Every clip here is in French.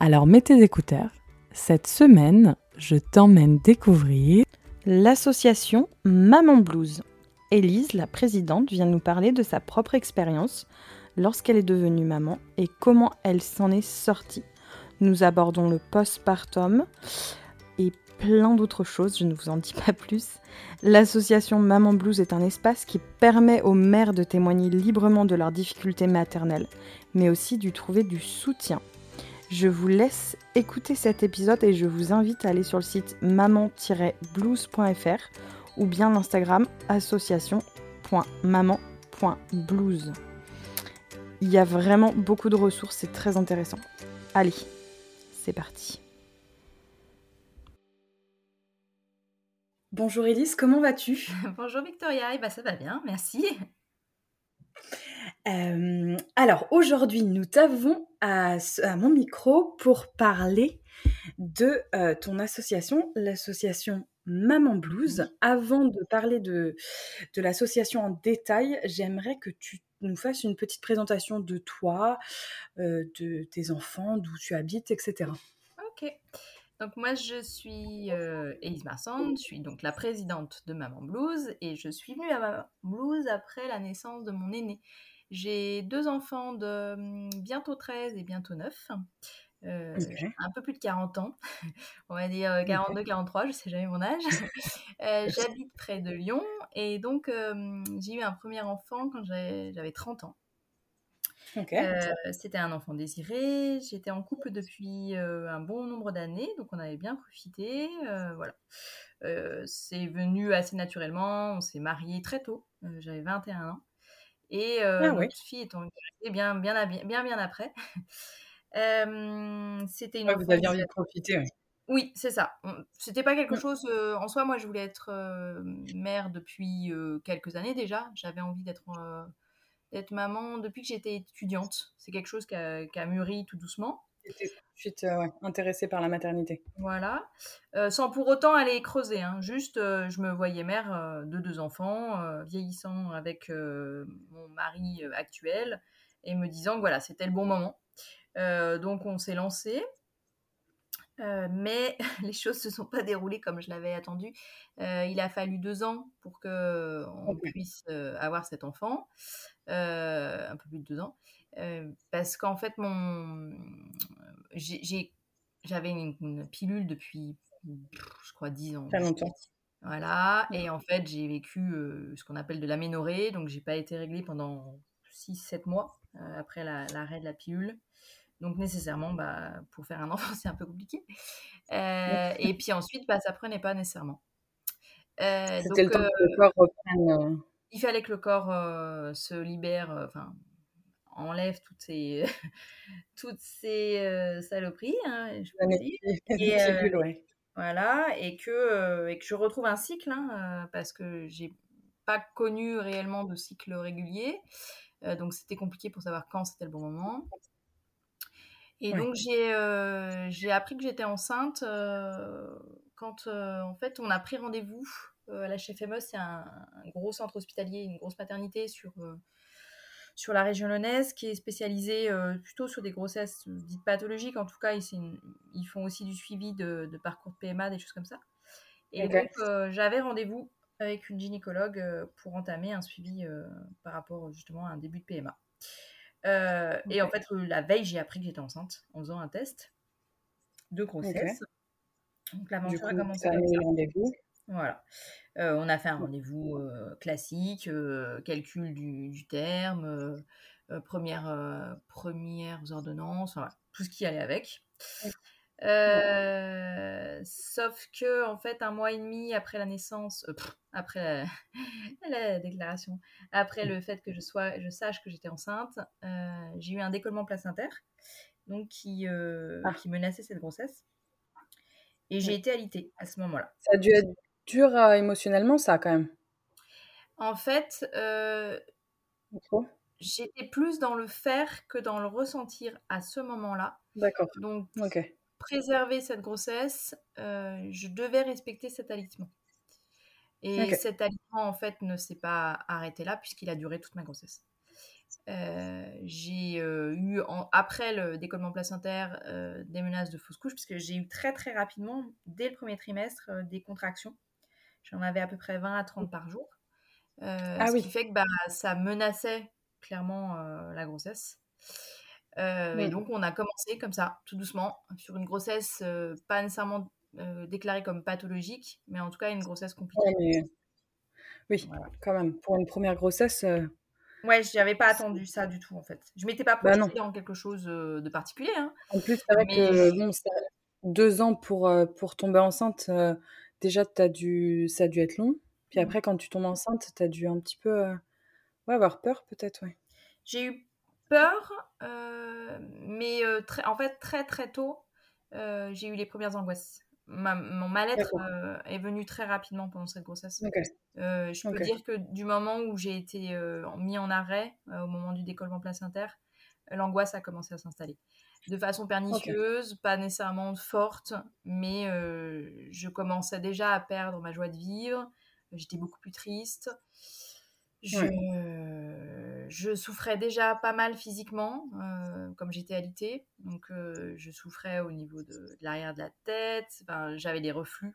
Alors mets tes écouteurs. Cette semaine, je t'emmène découvrir l'association Maman Blues. Élise, la présidente, vient nous parler de sa propre expérience lorsqu'elle est devenue maman et comment elle s'en est sortie. Nous abordons le postpartum et plein d'autres choses, je ne vous en dis pas plus. L'association Maman Blues est un espace qui permet aux mères de témoigner librement de leurs difficultés maternelles, mais aussi de trouver du soutien. Je vous laisse écouter cet épisode et je vous invite à aller sur le site maman-blues.fr ou bien l'Instagram association.maman.blues. Il y a vraiment beaucoup de ressources, c'est très intéressant. Allez, c'est parti. Bonjour Elise, comment vas-tu? Bonjour Victoria, et eh ben, ça va bien, merci. Euh, alors aujourd'hui, nous t'avons à, mon micro pour parler de euh, ton association, l'association Maman Blues. Avant de parler de, de l'association en détail, j'aimerais que tu nous fasses une petite présentation de toi, euh, de tes enfants, d'où tu habites, etc. Ok. Donc moi je suis euh, Elise Marsan, je suis donc la présidente de Maman Blues et je suis venue à Maman Blues après la naissance de mon aîné. J'ai deux enfants de hum, bientôt 13 et bientôt 9. Euh, un peu plus de 40 ans, on va dire 42-43, je ne sais jamais mon âge. Euh, j'habite près de Lyon et donc j'ai eu un premier enfant quand j'avais 30 ans. Euh, c'était un enfant désiré. J'étais en couple depuis un bon nombre d'années, donc on avait bien profité. voilà. c'est venu assez naturellement. On s'est mariés très tôt. J'avais 21 ans. Et ah notre fille est en bien, bien, bien, bien, bien après. c'était une. vous aviez envie de profiter. Oui, c'est ça. C'était pas quelque mmh. chose. en soi, moi, je voulais être mère depuis quelques années déjà. J'avais envie d'être d'être maman depuis que j'étais étudiante. C'est quelque chose qui a, mûri tout doucement. J'étais euh, intéressée par la maternité. Voilà. sans pour autant aller creuser. Hein. Juste, je me voyais mère de deux enfants, vieillissant avec mon mari actuel et me disant que voilà, c'était le bon moment. Euh, donc on s'est lancé. Euh, mais les choses se sont pas déroulées comme je l'avais attendu. Euh, il a fallu deux ans pour que on puisse avoir cet enfant, un peu plus de deux ans, parce qu'en fait mon, j'avais une, pilule depuis, je crois, dix ans. Très longtemps. Voilà, et en fait j'ai vécu ce qu'on appelle de l'aménorrhée, donc j'ai pas été réglée pendant 6-7 mois après l'arrêt de la pilule. Donc nécessairement, bah, pour faire un enfant, c'est un peu compliqué. Euh, et puis ensuite, bah, ça prenait pas nécessairement. Euh, C'était le temps que le corps reprenne. Euh. Il fallait que le corps se libère, enfin enlève toutes ces toutes ces saloperies, hein, je. Et, Voilà, et que et que je retrouve un cycle, hein, parce que j'ai pas connu réellement de cycle régulier, donc c'était compliqué pour savoir quand c'était le bon moment. Et donc, j'ai, appris que j'étais enceinte quand, en fait, on a pris rendez-vous à la FME. C'est un, gros centre hospitalier, une grosse maternité sur, sur la région lyonnaise qui est spécialisée plutôt sur des grossesses dites pathologiques. En tout cas, ils, ils font aussi du suivi de, de, parcours de PMA, des choses comme ça. Et donc, j'avais rendez-vous avec une gynécologue pour entamer un suivi par rapport justement à un début de PMA. Euh, et en fait, la veille, j'ai appris que j'étais enceinte en faisant un test de grossesse. Donc l'aventure a commencé rendez-vous. Voilà. Euh, on a fait un rendez-vous euh, classique, calcul du, terme, première, premières ordonnances, tout ce qui allait avec. Euh, sauf que, en fait, un mois et demi après la naissance, euh, après la, déclaration, après le fait que je, sois, je sache que j'étais enceinte, euh, j'ai eu un décollement placentaire. donc qui, ah. qui menaçait cette grossesse. Et j'ai été alitée à ce moment-là. Ça a dû être dur émotionnellement, ça, quand même. En fait, j'étais plus dans le faire que dans le ressentir à ce moment-là. D'accord. Donc, préserver cette grossesse, je devais respecter cet alitement. Et cet alitement, en fait, ne s'est pas arrêté là puisqu'il a duré toute ma grossesse. j'ai eu, après le décollement placentaire, des menaces de fausse couche, puisque j'ai eu très très rapidement, dès le premier trimestre, des contractions. J'en avais à peu près 20 à 30 par jour. ah ce oui. qui fait que bah, ça menaçait clairement la grossesse. Et donc, on a commencé comme ça, tout doucement, sur une grossesse pas nécessairement déclarée comme pathologique, mais en tout cas une grossesse compliquée. Oui, quand même. Pour une première grossesse. Ouais, je n'avais pas attendu ça du tout en fait. Je m'étais pas bah projetée dans quelque chose de particulier. Hein. En plus, c'est vrai que bon, deux ans pour, pour tomber enceinte, déjà as dû, ça a dû être long. Puis après, quand tu tombes enceinte, tu as dû un petit peu ouais, avoir peur peut-être. Ouais. J'ai eu peur, mais très, en fait, très très tôt, j'ai eu les premières angoisses. mon mal-être est venu très rapidement pendant cette grossesse. je peux dire que du moment où j'ai été mis en arrêt, au moment du décollement placentaire, l'angoisse a commencé à s'installer. De façon pernicieuse, pas nécessairement forte, mais je commençais déjà à perdre ma joie de vivre. J'étais beaucoup plus triste. Je, je, souffrais déjà pas mal physiquement, euh, comme j'étais alitée. Donc, euh, je souffrais au niveau de, l'arrière de la tête. Enfin, J'avais des reflux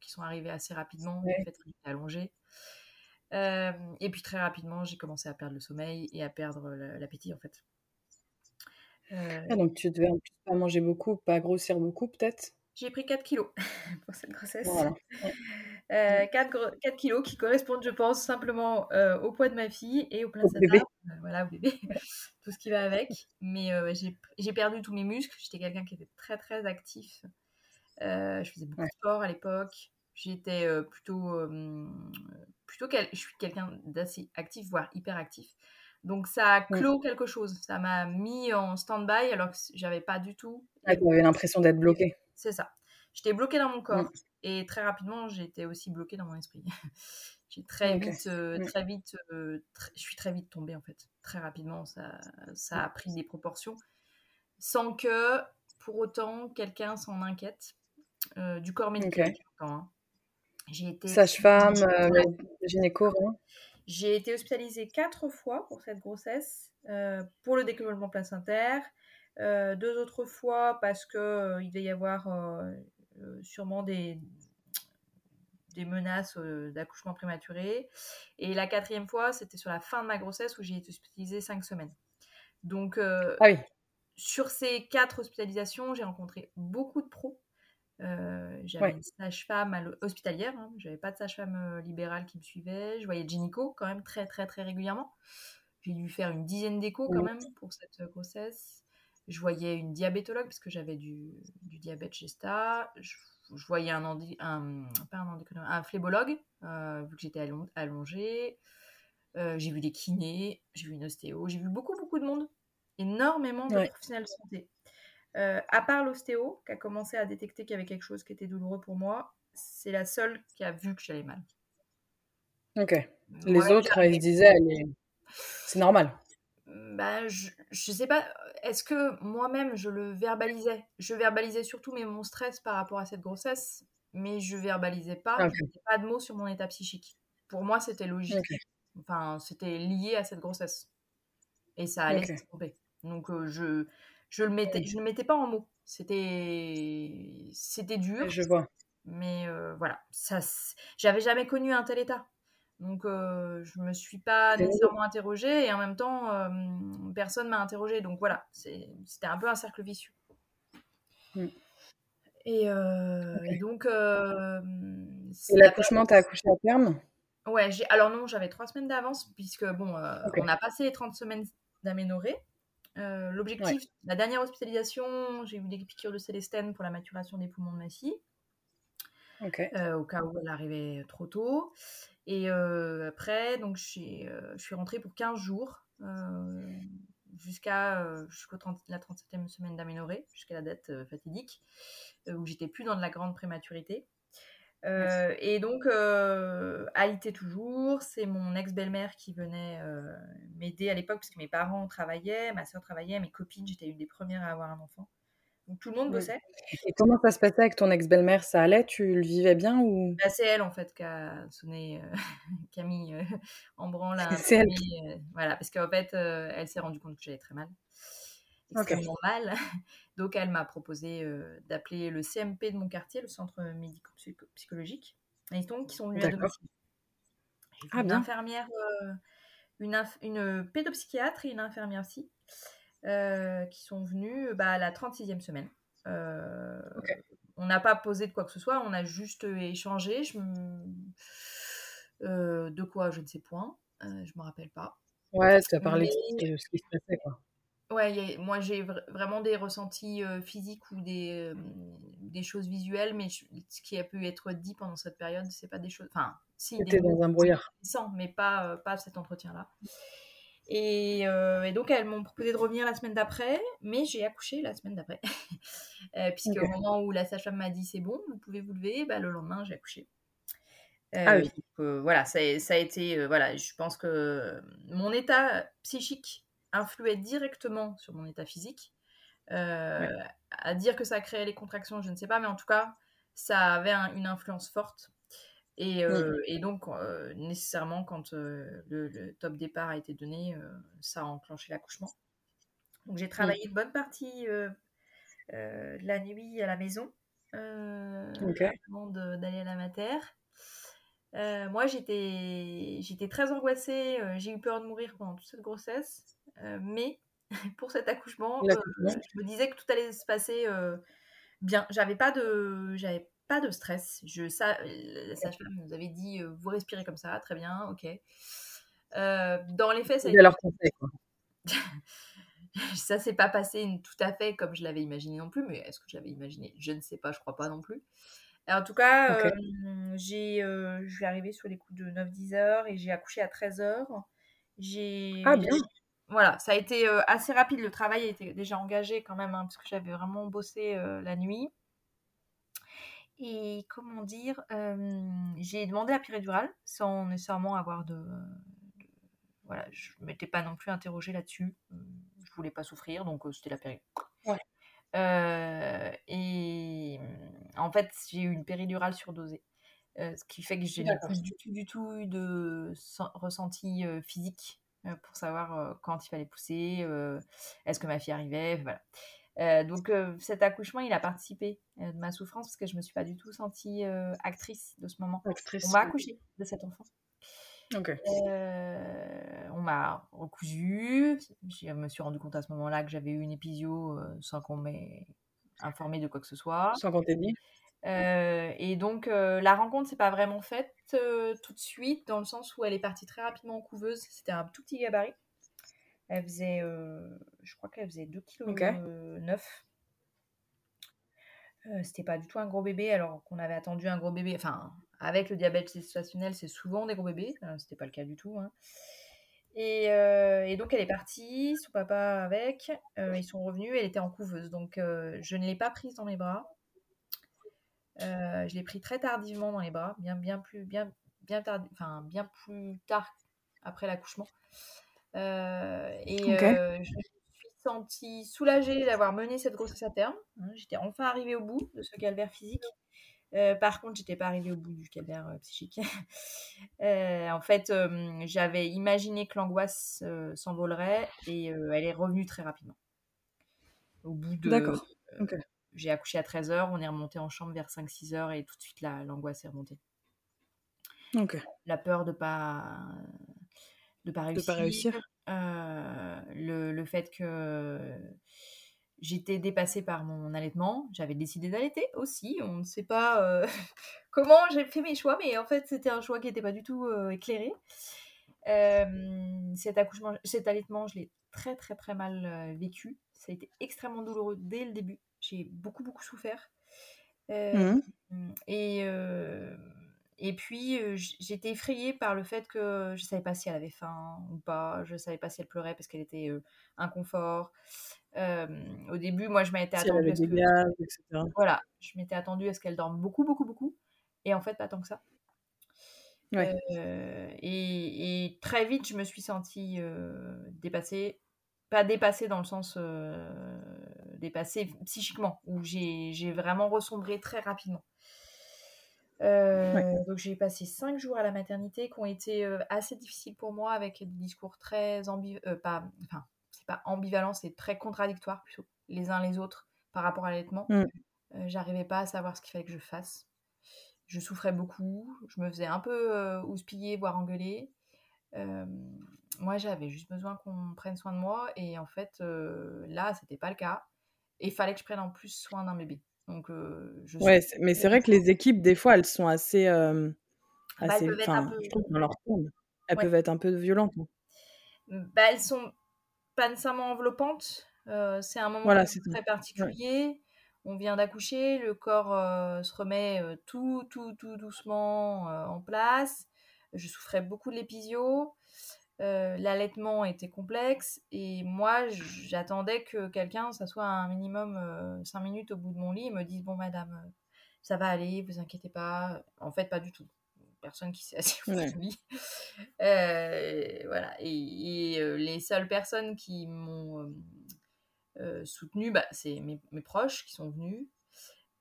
qui sont arrivés assez rapidement, du fait j'étais allongée. Euh, et puis, très rapidement, j'ai commencé à perdre le sommeil et à perdre l'appétit, en fait. Ah, donc, tu devais pas manger beaucoup, pas grossir beaucoup, peut-être? J'ai pris 4 kilos pour cette grossesse. Voilà. 4, euh, 4, kilos qui correspondent, je pense, simplement euh, au poids de ma fille et au placenta. Au bébé. Euh, voilà, au bébé. Tout ce qui va avec. Mais j'ai perdu tous mes muscles. J'étais quelqu'un qui était très, très actif. je faisais beaucoup de sport à l'époque. J'étais plutôt. plutôt je suis quelqu'un d'assez actif, voire hyper actif. Donc ça a clos quelque chose. Ça m'a mis en stand-by alors que j'avais pas du tout. Ah, tu avais l'impression d'être bloqué. C'est ça. J'étais bloquée dans mon corps. Et très rapidement, été aussi bloquée dans mon esprit. j'ai très vite, euh, très vite, euh, je suis très vite tombée en fait. Très rapidement, ça, ça a pris des proportions, sans que pour autant quelqu'un s'en inquiète euh, du corps médical. Hein. J'ai été sage-femme, gynéco. J'ai été hospitalisée quatre fois pour cette grossesse, pour le décollement placentaire, deux autres fois parce que il devait y avoir euh, sûrement des, des menaces euh, d'accouchement prématuré. Et la quatrième fois, c'était sur la fin de ma grossesse où j'ai été hospitalisée cinq semaines. Donc, euh, ah oui. sur ces quatre hospitalisations, j'ai rencontré beaucoup de pros. J'avais une sage-femme hospitalière, hein. j'avais pas de sage-femme libérale qui me suivait. Je voyais gynéco quand même très très très régulièrement. J'ai dû faire une dizaine d'échos quand même pour cette grossesse. Je voyais une diabétologue parce que j'avais du, du, diabète gesta. Je, je voyais un, un, pas un, un phlébologue, euh, vu que j'étais allongée. Euh, j'ai vu des kinés, j'ai vu une ostéo, j'ai vu beaucoup, beaucoup de monde. Énormément de professionnels de santé. Euh, à part l'ostéo, qui a commencé à détecter qu'il y avait quelque chose qui était douloureux pour moi, c'est la seule qui a vu que j'allais mal. Ok. Les autres, ils se disaient, c'est normal. Bah, je, je sais pas, est-ce que moi-même je le verbalisais? Je verbalisais surtout mais mon stress par rapport à cette grossesse, mais je verbalisais pas, okay. je pas de mots sur mon état psychique. Pour moi, c'était logique. Enfin, c'était lié à cette grossesse. Et ça allait se tromper. Donc, euh, je, je, le mettais, je ne le mettais pas en mots. C'était, c'était dur. Je vois. Mais euh, voilà, ça, j'avais jamais connu un tel état. Donc, euh, je me suis pas nécessairement interrogée et en même temps, euh, personne m'a interrogée. Donc voilà, c'était un peu un cercle vicieux. Mm. Et, euh, donc. Euh, et l'accouchement, t'as accouché à terme? Ouais, alors non, j'avais trois semaines d'avance puisque, bon, on a passé les 30 semaines d'aménorrhée. L'objectif, la dernière hospitalisation, j'ai eu des piqûres de célestène pour la maturation des poumons de ma fille. au cas où elle arrivait trop tôt. Et après, donc, je suis rentrée pour 15 jours jusqu'à jusqu'à la 37e semaine d'aménorrhée, jusqu'à la date fatidique, où j'étais plus dans de la grande prématurité. Et donc, alité toujours, c'est mon ex-belle-mère qui venait m'aider à l'époque, parce que mes parents travaillaient, ma soeur travaillait, mes copines, j'étais une des premières à avoir un enfant tout le monde bossait. Et comment ça se passait avec ton ex-belle-mère? Ça allait? Tu le vivais bien ou? Bah, C'est elle en fait qui a sonné euh, Camille euh, en branle. C'est elle. Euh, voilà, parce qu'en fait, elle s'est rendue compte que j'allais très mal. Extrêmement mal. Donc elle m'a proposé d'appeler le CMP de mon quartier, le centre médico-psychologique. Et donc, ils sont venus à domicile. Ah, une infirmière, une, une pédopsychiatre et une infirmière aussi. Euh, qui sont venus bah, à la 36e semaine. Euh, on n'a pas posé de quoi que ce soit, on a juste échangé. Je euh, de quoi, je ne sais point. je me rappelle pas. Ouais, tu as parlé de ce qui se passait, quoi. Ouais, moi j'ai vraiment des ressentis physiques ou des, des choses visuelles, mais ce qui a pu être dit pendant cette période, c'est pas des choses. Enfin, si. C'était dans un brouillard. Mais pas, pas cet entretien-là. Euh, et, donc, elles m'ont proposé de revenir la semaine d'après, mais j'ai accouché la semaine d'après. euh, Puisque au moment où la sage-femme m'a dit c'est bon, vous pouvez vous lever, bah, le lendemain, j'ai accouché. Euh, ah oui. Euh, voilà, ça, ça, a été. voilà, je pense que mon état psychique influait directement sur mon état physique. À dire que ça créait les contractions, je ne sais pas, mais en tout cas, ça avait une influence forte. Et, donc, nécessairement, quand le, top départ a été donné, ça a enclenché l'accouchement. Donc, j'ai travaillé une bonne partie de la nuit à la maison avant d'aller à la mater. moi, j'étais très angoissée. j'ai eu peur de mourir pendant toute cette grossesse. Mais pour cet accouchement, je me disais que tout allait se passer bien. J'avais pas de, j'avais pas de stress. Je, ça, la sage-femme nous avait dit euh, vous respirez comme ça, très bien, ok. Euh, dans les faits, ça. leur conseil, ça s'est pas passé tout à fait comme je l'avais imaginé non plus, mais est-ce que je l'avais imaginé? Je ne sais pas, je crois pas non plus. en tout cas, euh, j'ai, je suis arrivée sur les coups de 9-10 heures et j'ai accouché à 13 heures. J'ai, ah bien. Voilà, ça a été assez rapide. Le travail était déjà engagé quand même, hein, parce que j'avais vraiment bossé la nuit. Et comment dire, j'ai demandé la péridurale sans nécessairement avoir de. voilà, je ne m'étais pas non plus interrogée là-dessus. Je voulais pas souffrir, donc c'était la péridurale. Ouais. et en fait, j'ai eu une péridurale surdosée. ce qui fait que j'ai plus du tout, du tout eu de ressenti physique pour savoir quand il fallait pousser, est-ce que ma fille arrivait, voilà. Euh, donc euh, cet accouchement, il a participé euh, de ma souffrance parce que je me suis pas du tout sentie actrice de ce moment. on m'a accouché de cet enfant. on m'a recousu. Je me suis rendu compte à ce moment-là que j'avais eu une épisio sans qu'on m'ait informé de quoi que ce soit. Sans qu'on t'ait dit. et donc la rencontre s'est pas vraiment faite tout de suite dans le sens où elle est partie très rapidement en couveuse. C'était un tout petit gabarit. Elle faisait, euh, je crois qu'elle faisait 2 kg okay. Euh, euh, c'était pas du tout un gros bébé, alors qu'on avait attendu un gros bébé. Enfin, avec le diabète gestationnel, c'est souvent des gros bébés. c'était pas le cas du tout. Hein. Et, donc, elle est partie, son papa avec. ils sont revenus, elle était en couveuse. Donc, je ne l'ai pas prise dans mes bras. Je l'ai pris très tardivement dans les bras, bien, bien plus, bien, bien, tard, enfin, bien plus tard après l'accouchement. Euh, et euh, je me suis sentie soulagée d'avoir mené cette grossesse à terme. Hein. J'étais enfin arrivée au bout de ce calvaire physique. Euh, par contre, j'étais pas arrivée au bout du calvaire psychique. en fait, j'avais imaginé que l'angoisse s'envolerait et elle est revenue très rapidement. Au bout de. D'accord. J'ai accouché à 13h, on est remonté en chambre vers 5-6h et tout de suite l'angoisse est remontée. La peur de pas de pas réussir. pas réussir. Euh, le, le, fait que j'étais dépassée par mon allaitement. J'avais décidé d'allaiter aussi. On ne sait pas euh, comment j'ai fait mes choix, mais en fait, c'était un choix qui n'était pas du tout euh, éclairé. cet accouchement, cet allaitement, je l'ai très très très mal vécu. Ça a été extrêmement douloureux dès le début. J'ai beaucoup beaucoup souffert. Mmh. Et et puis, j'étais effrayée par le fait que je savais pas si elle avait faim ou pas. Je savais pas si elle pleurait parce qu'elle était inconfort. au début, moi, je m'étais attendue à ce que... etc. Voilà, je m'étais attendue à ce qu'elle dorme beaucoup, beaucoup, beaucoup. Et en fait, pas tant que ça. et, et, très vite, je me suis sentie dépassée. Pas dépassée dans le sens dépassée psychiquement, où j'ai vraiment ressombré très rapidement. Euh, donc j'ai passé cinq jours à la maternité qui ont été euh, assez difficiles pour moi avec des discours très ambivalents, euh, pas, enfin c'est pas ambivalent, c'est très contradictoire plutôt les uns les autres par rapport à l'allaitement. Mm. J'arrivais pas à savoir ce qu'il fallait que je fasse. Je souffrais beaucoup, je me faisais un peu houspiller, voire engueuler. moi j'avais juste besoin qu'on prenne soin de moi et en fait là c'était pas le cas et il fallait que je prenne en plus soin d'un bébé. Donc, je ouais, mais c'est vrai que les équipes, des fois, elles sont assez. Euh, assez bah, elles je trouve dans leur elles peuvent être un peu violentes. Hein. Mmh, bah, elles sont pas nécessairement enveloppantes. c'est un moment très particulier. On vient d'accoucher, le corps se remet tout, tout, tout doucement en place. Je souffrais beaucoup de l'épisio. Euh, l'allaitement était complexe et moi j'attendais que quelqu'un s'assoie un minimum 5 euh, minutes au bout de mon lit et me dise bon madame euh, ça va aller vous inquiétez pas en fait pas du tout. Personne qui s'est assise au bout du lit. Voilà. Et, les seules personnes qui m'ont soutenu bah, c'est mes, proches qui sont venus.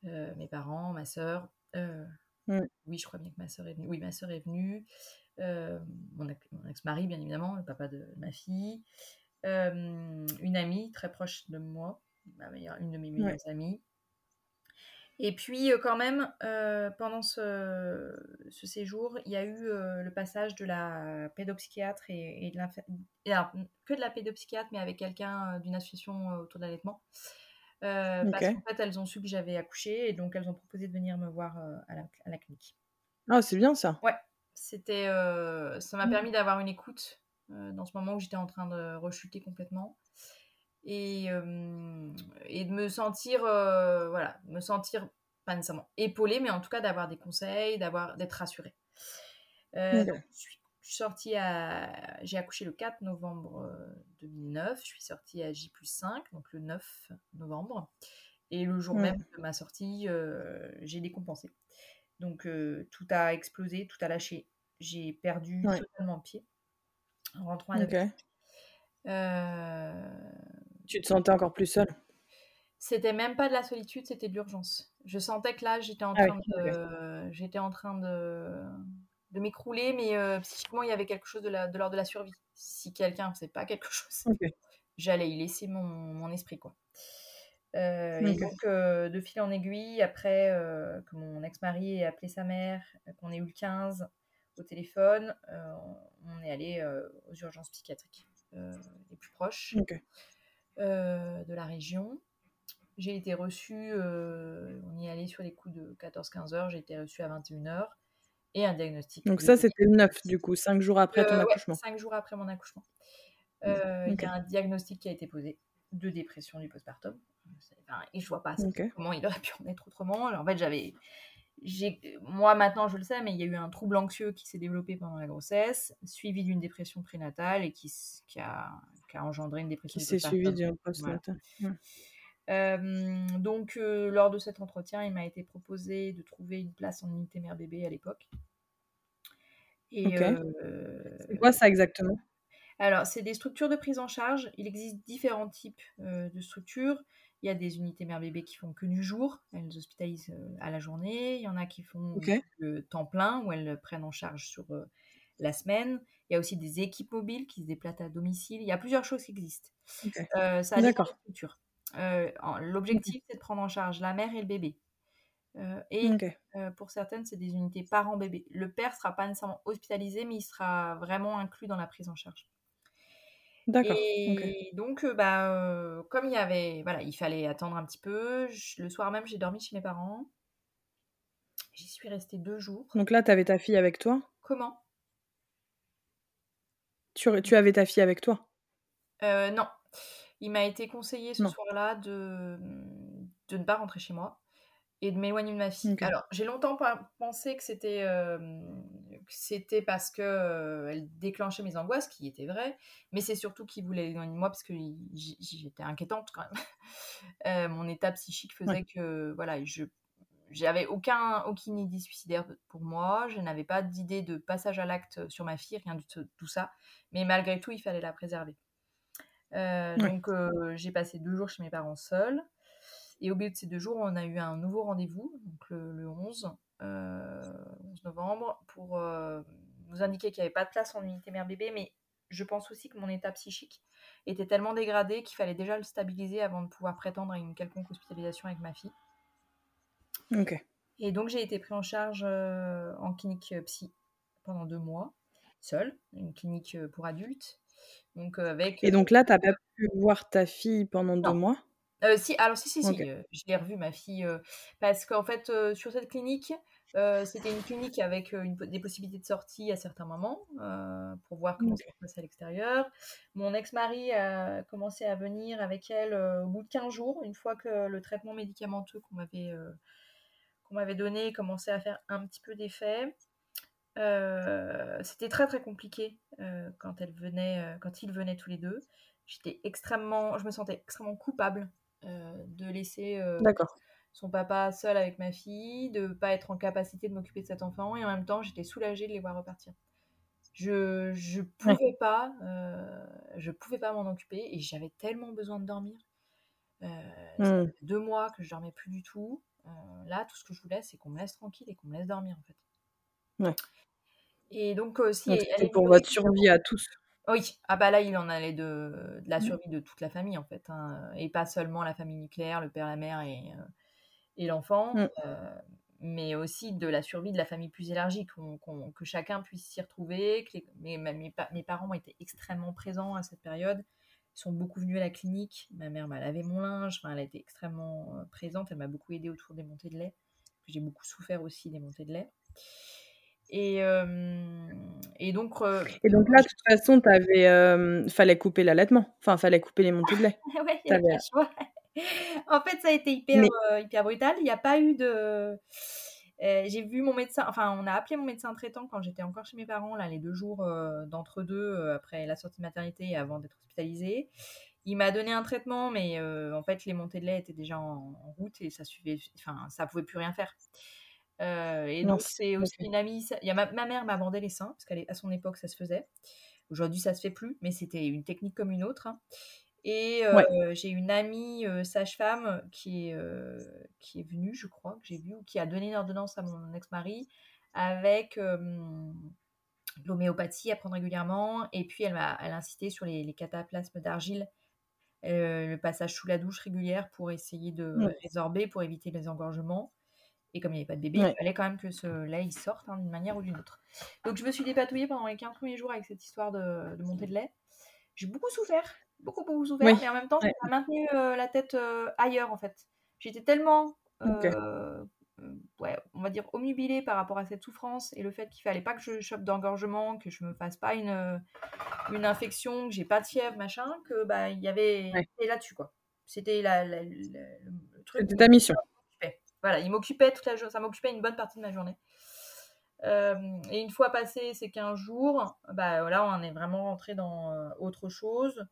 Mes parents ma soeur mm. oui je crois bien que ma soeur est venue oui ma soeur est venue. euh, mon, ex-mari, bien évidemment, le papa de ma fille, euh, une amie très proche de moi, une de mes meilleures amies. Et puis, euh, quand même, pendant ce, séjour, il y a eu le passage de la pédopsychiatre et, de la, que de la pédopsychiatre, mais avec quelqu'un d'une association autour de l'allaitement. Parce qu'en fait, elles ont su que j'avais accouché et donc elles ont proposé de venir me voir à la, à, la, clinique. Ah, c'est bien ça. Ouais, c'était, euh, ça m'a mmh. permis d'avoir une écoute euh, dans ce moment où j'étais en train de rechuter complètement et, euh, et de me sentir, voilà, me sentir pas nécessairement épaulée, mais en tout cas d'avoir des conseils, d'avoir, d'être rassurée. je suis sortie à, j'ai accouché le 4 novembre 2009, je suis sortie à J 5, donc le 9 novembre. Et le jour même de ma sortie, j'ai décompensé. Donc tout a explosé, tout a lâché. J'ai perdu totalement pied en rentrant à okay. euh... Tu te sentais encore plus seule? C'était même pas de la solitude, c'était de l'urgence. Je sentais que là, j'étais en, ah train de... j'étais en train de, de m'écrouler, mais psychiquement, il y avait quelque chose de l'ordre de, de la survie. Si quelqu'un ne faisait pas quelque chose, j'allais y laisser mon, mon esprit. quoi. Euh, et donc, euh, de fil en aiguille, après euh, que mon ex-mari ait appelé sa mère, qu'on ait eu le 15 au téléphone, on est allé aux urgences psychiatriques les plus proches de la région. J'ai été reçue, on y est allé sur les coups de 14-15 heures, j'ai été reçue à 21 h et un diagnostic. Donc ça, c'était le 9 du coup, 5 jours après ton accouchement. 5 jours après mon accouchement. Il y a un diagnostic qui a été posé de dépression du postpartum et je vois pas comment il aurait pu en être autrement. Alors, en fait, j'avais. Moi, maintenant, je le sais, mais il y a eu un trouble anxieux qui s'est développé pendant la grossesse, suivi d'une dépression prénatale et qui, qui, a, qui a engendré une dépression. Qui s'est suivi d'une postnatal. Euh, donc, euh, lors de cet entretien, il m'a été proposé de trouver une place en unité mère-bébé à l'époque. Et euh, c'est quoi ça exactement? Alors, c'est des structures de prise en charge. Il existe différents types de structures. Il y a des unités mère-bébé qui font que du jour, elles hospitalisent euh, à la journée. Il y en a qui font le temps plein, où elles prennent en charge sur euh, la semaine. Il y a aussi des équipes mobiles qui se déplacent à domicile. Il y a plusieurs choses qui existent. Euh, ça a D'accord. L'objectif, c'est de prendre en charge la mère et le bébé. et pour certaines, c'est des unités parents-bébé. Le père ne sera pas nécessairement hospitalisé, mais il sera vraiment inclus dans la prise en charge. D'accord. Et donc, bah, comme il y avait, voilà, il fallait attendre un petit peu. le soir même, j'ai dormi chez mes parents. J'y suis restée deux jours. Donc là, tu avais ta fille avec toi? Comment? Tu, tu, avais ta fille avec toi? Euh, Non. Il m'a été conseillé ce soir-là de, de ne pas rentrer chez moi. Et de m'éloigner de ma fille. Alors, j'ai longtemps pensé que c'était c'était parce que elle déclenchait mes angoisses, qui était vrai, mais c'est surtout qu'il voulait éloigner de moi parce que j'étais inquiétante quand même. mon état psychique faisait que voilà, je j'avais aucun aucune idée suicidaire pour moi, je n'avais pas d'idée de passage à l'acte sur ma fille, rien du tout, tout, ça, mais malgré tout, il fallait la préserver. Donc, j'ai passé deux jours chez mes parents seuls. Et au bout de ces deux jours, on a eu un nouveau rendez-vous, donc le, 11, euh, novembre, pour euh, nous indiquer qu'il n'y avait pas de place en unité mère-bébé, mais je pense aussi que mon état psychique était tellement dégradé qu'il fallait déjà le stabiliser avant de pouvoir prétendre à une quelconque hospitalisation avec ma fille. Ok. Et donc j'ai été pris en charge euh, en clinique psy pendant deux mois, seule, une clinique pour adultes. Donc, avec, Et donc là, tu n'as pas pu voir ta fille pendant deux mois? Si, alors si, si, si, je l'ai revue, ma fille, parce qu'en fait, sur cette clinique, c'était une clinique avec des possibilités de sortie à certains moments, pour voir comment ça se passait à l'extérieur. Mon ex-mari a commencé à venir avec elle au bout de 15 jours, une fois que le traitement médicamenteux qu'on m'avait qu'on m'avait donné commençait à faire un petit peu d'effet. c'était très très compliqué quand elle venait, quand ils venaient tous les deux. J'étais extrêmement, je me sentais extrêmement coupable euh, de laisser euh, son papa seul avec ma fille, de ne pas être en capacité de m'occuper de cet enfant, et en même temps, j'étais soulagée de les voir repartir. Je je pouvais pas, euh, je pouvais pas m'en occuper, et j'avais tellement besoin de dormir. Mmh. fait deux mois que je dormais plus du tout. là, tout ce que je voulais, c'est qu'on me laisse tranquille et qu'on me laisse dormir, en fait. Et donc, si. c'est pour votre survie à tous. Oui, ah bah là, il en allait de, de la mmh. survie de toute la famille, en fait. Hein, et pas seulement la famille nucléaire, le père, la mère et, euh, et l'enfant, mmh. euh, mais aussi de la survie de la famille plus élargie, que chacun puisse s'y retrouver. Que mes, mes, mes, parents été extrêmement présents à cette période. Ils sont beaucoup venus à la clinique. Ma mère m'a lavé mon linge. Enfin, elle a été extrêmement euh, présente. Elle m'a beaucoup aidée autour des montées de lait. J'ai beaucoup souffert aussi des montées de lait. Et, et donc. et donc là, de toute façon, il fallait couper l'allaitement. Enfin, fallait couper les montées de lait. ouais, il y choix. en fait, ça a été hyper, hyper brutal. Il n'y a pas eu de. j'ai vu mon médecin, enfin, on a appelé mon médecin traitant quand j'étais encore chez mes parents, là, les deux jours d'entre-deux après la sortie de maternité et avant d'être hospitalisée. Il m'a donné un traitement, mais en fait, les montées de lait étaient déjà en, en route et ça suivait, enfin, ça pouvait plus rien faire. Et donc, c'est aussi une amie. Il y a ma, mère m'a bandé les seins, parce qu'à son époque, ça se faisait. Aujourd'hui, ça se fait plus, mais c'était une technique comme une autre. Hein. Et euh, j'ai une amie euh, sage-femme qui, est, qui est venue, je crois, que j'ai vu, ou qui a donné une ordonnance à mon ex-mari avec l'homéopathie à prendre régulièrement. Et puis, elle m'a elle a incité sur les, cataplasmes d'argile, le passage sous la douche régulière pour essayer de résorber, pour éviter les engorgements. Et comme il n'y avait pas de bébé, il fallait quand même que ce lait il sorte hein, d'une manière ou d'une autre. Donc je me suis dépatouillée pendant les 15 premiers jours avec cette histoire de, de montée de lait. J'ai beaucoup souffert, beaucoup, beaucoup souffert, mais en même temps, j'ai maintenu euh, la tête euh, ailleurs en fait. J'étais tellement, euh, ouais, on va dire, omnubilée par rapport à cette souffrance et le fait qu'il fallait pas que je chope d'engorgement, que je me fasse pas une, une infection, que j'ai pas de fièvre, machin, que bah il y avait là-dessus quoi. C'était la, le truc. C'était ta mission. Voilà, il m'occupait toute la journée, ça m'occupait une bonne partie de ma journée. Euh, et une fois passé ces 15 jours, bah on est vraiment rentré dans euh, autre chose.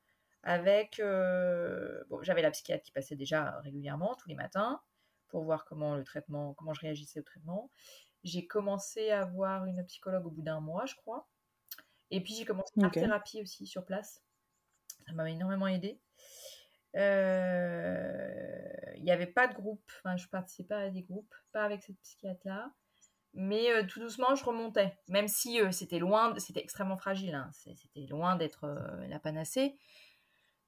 Avec, euh, bon, j'avais la psychiatre qui passait déjà régulièrement tous les matins pour voir comment le traitement, comment je réagissais au traitement. J'ai commencé à voir une psychologue au bout d'un mois, je crois. Et puis j'ai commencé la thérapie aussi sur place. Ça m'a énormément aidé. Euh, il n'y avait pas de groupe, enfin, je participais à des groupes, pas avec cette psychiatre-là. Mais euh, tout doucement, je remontais, même si euh, c'était loin, c'était extrêmement fragile, hein. c'était loin d'être la panacée.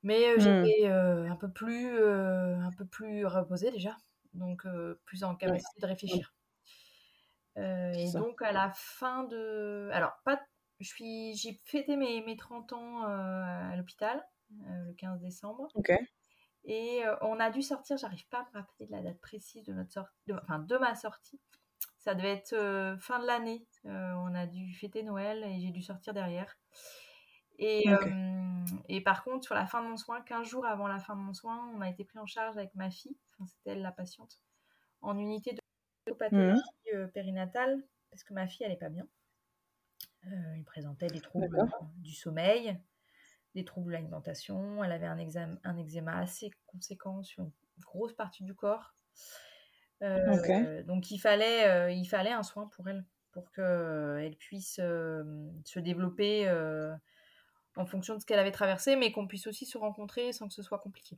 Mais hmm. j'étais un peu plus, un peu plus reposée déjà, donc plus en capacité de réfléchir. et donc à la fin de, alors pas, je suis, j'ai fêté mes, mes 30 ans à l'hôpital le 15 décembre. Ok. Et euh, on a dû sortir, j'arrive pas à me rappeler de la date précise de notre sortie, enfin de ma sortie. Ça devait être euh, fin de l'année. Euh, on a dû fêter Noël et j'ai dû sortir derrière. Et, et, par contre, sur la fin de mon soin, 15 jours avant la fin de mon soin, on a été pris en charge avec ma fille, enfin, c'était elle la patiente. en unité de pathologie mmh. périnatale parce que ma fille, elle n'est pas bien. elle présentait des troubles du sommeil, des troubles de l'alimentation. Elle avait un, un eczéma assez conséquent sur une grosse partie du corps. Donc il fallait, il fallait un soin pour elle, pour qu'elle puisse se développer en fonction de ce qu'elle avait traversé, mais qu'on puisse aussi se rencontrer sans que ce soit compliqué.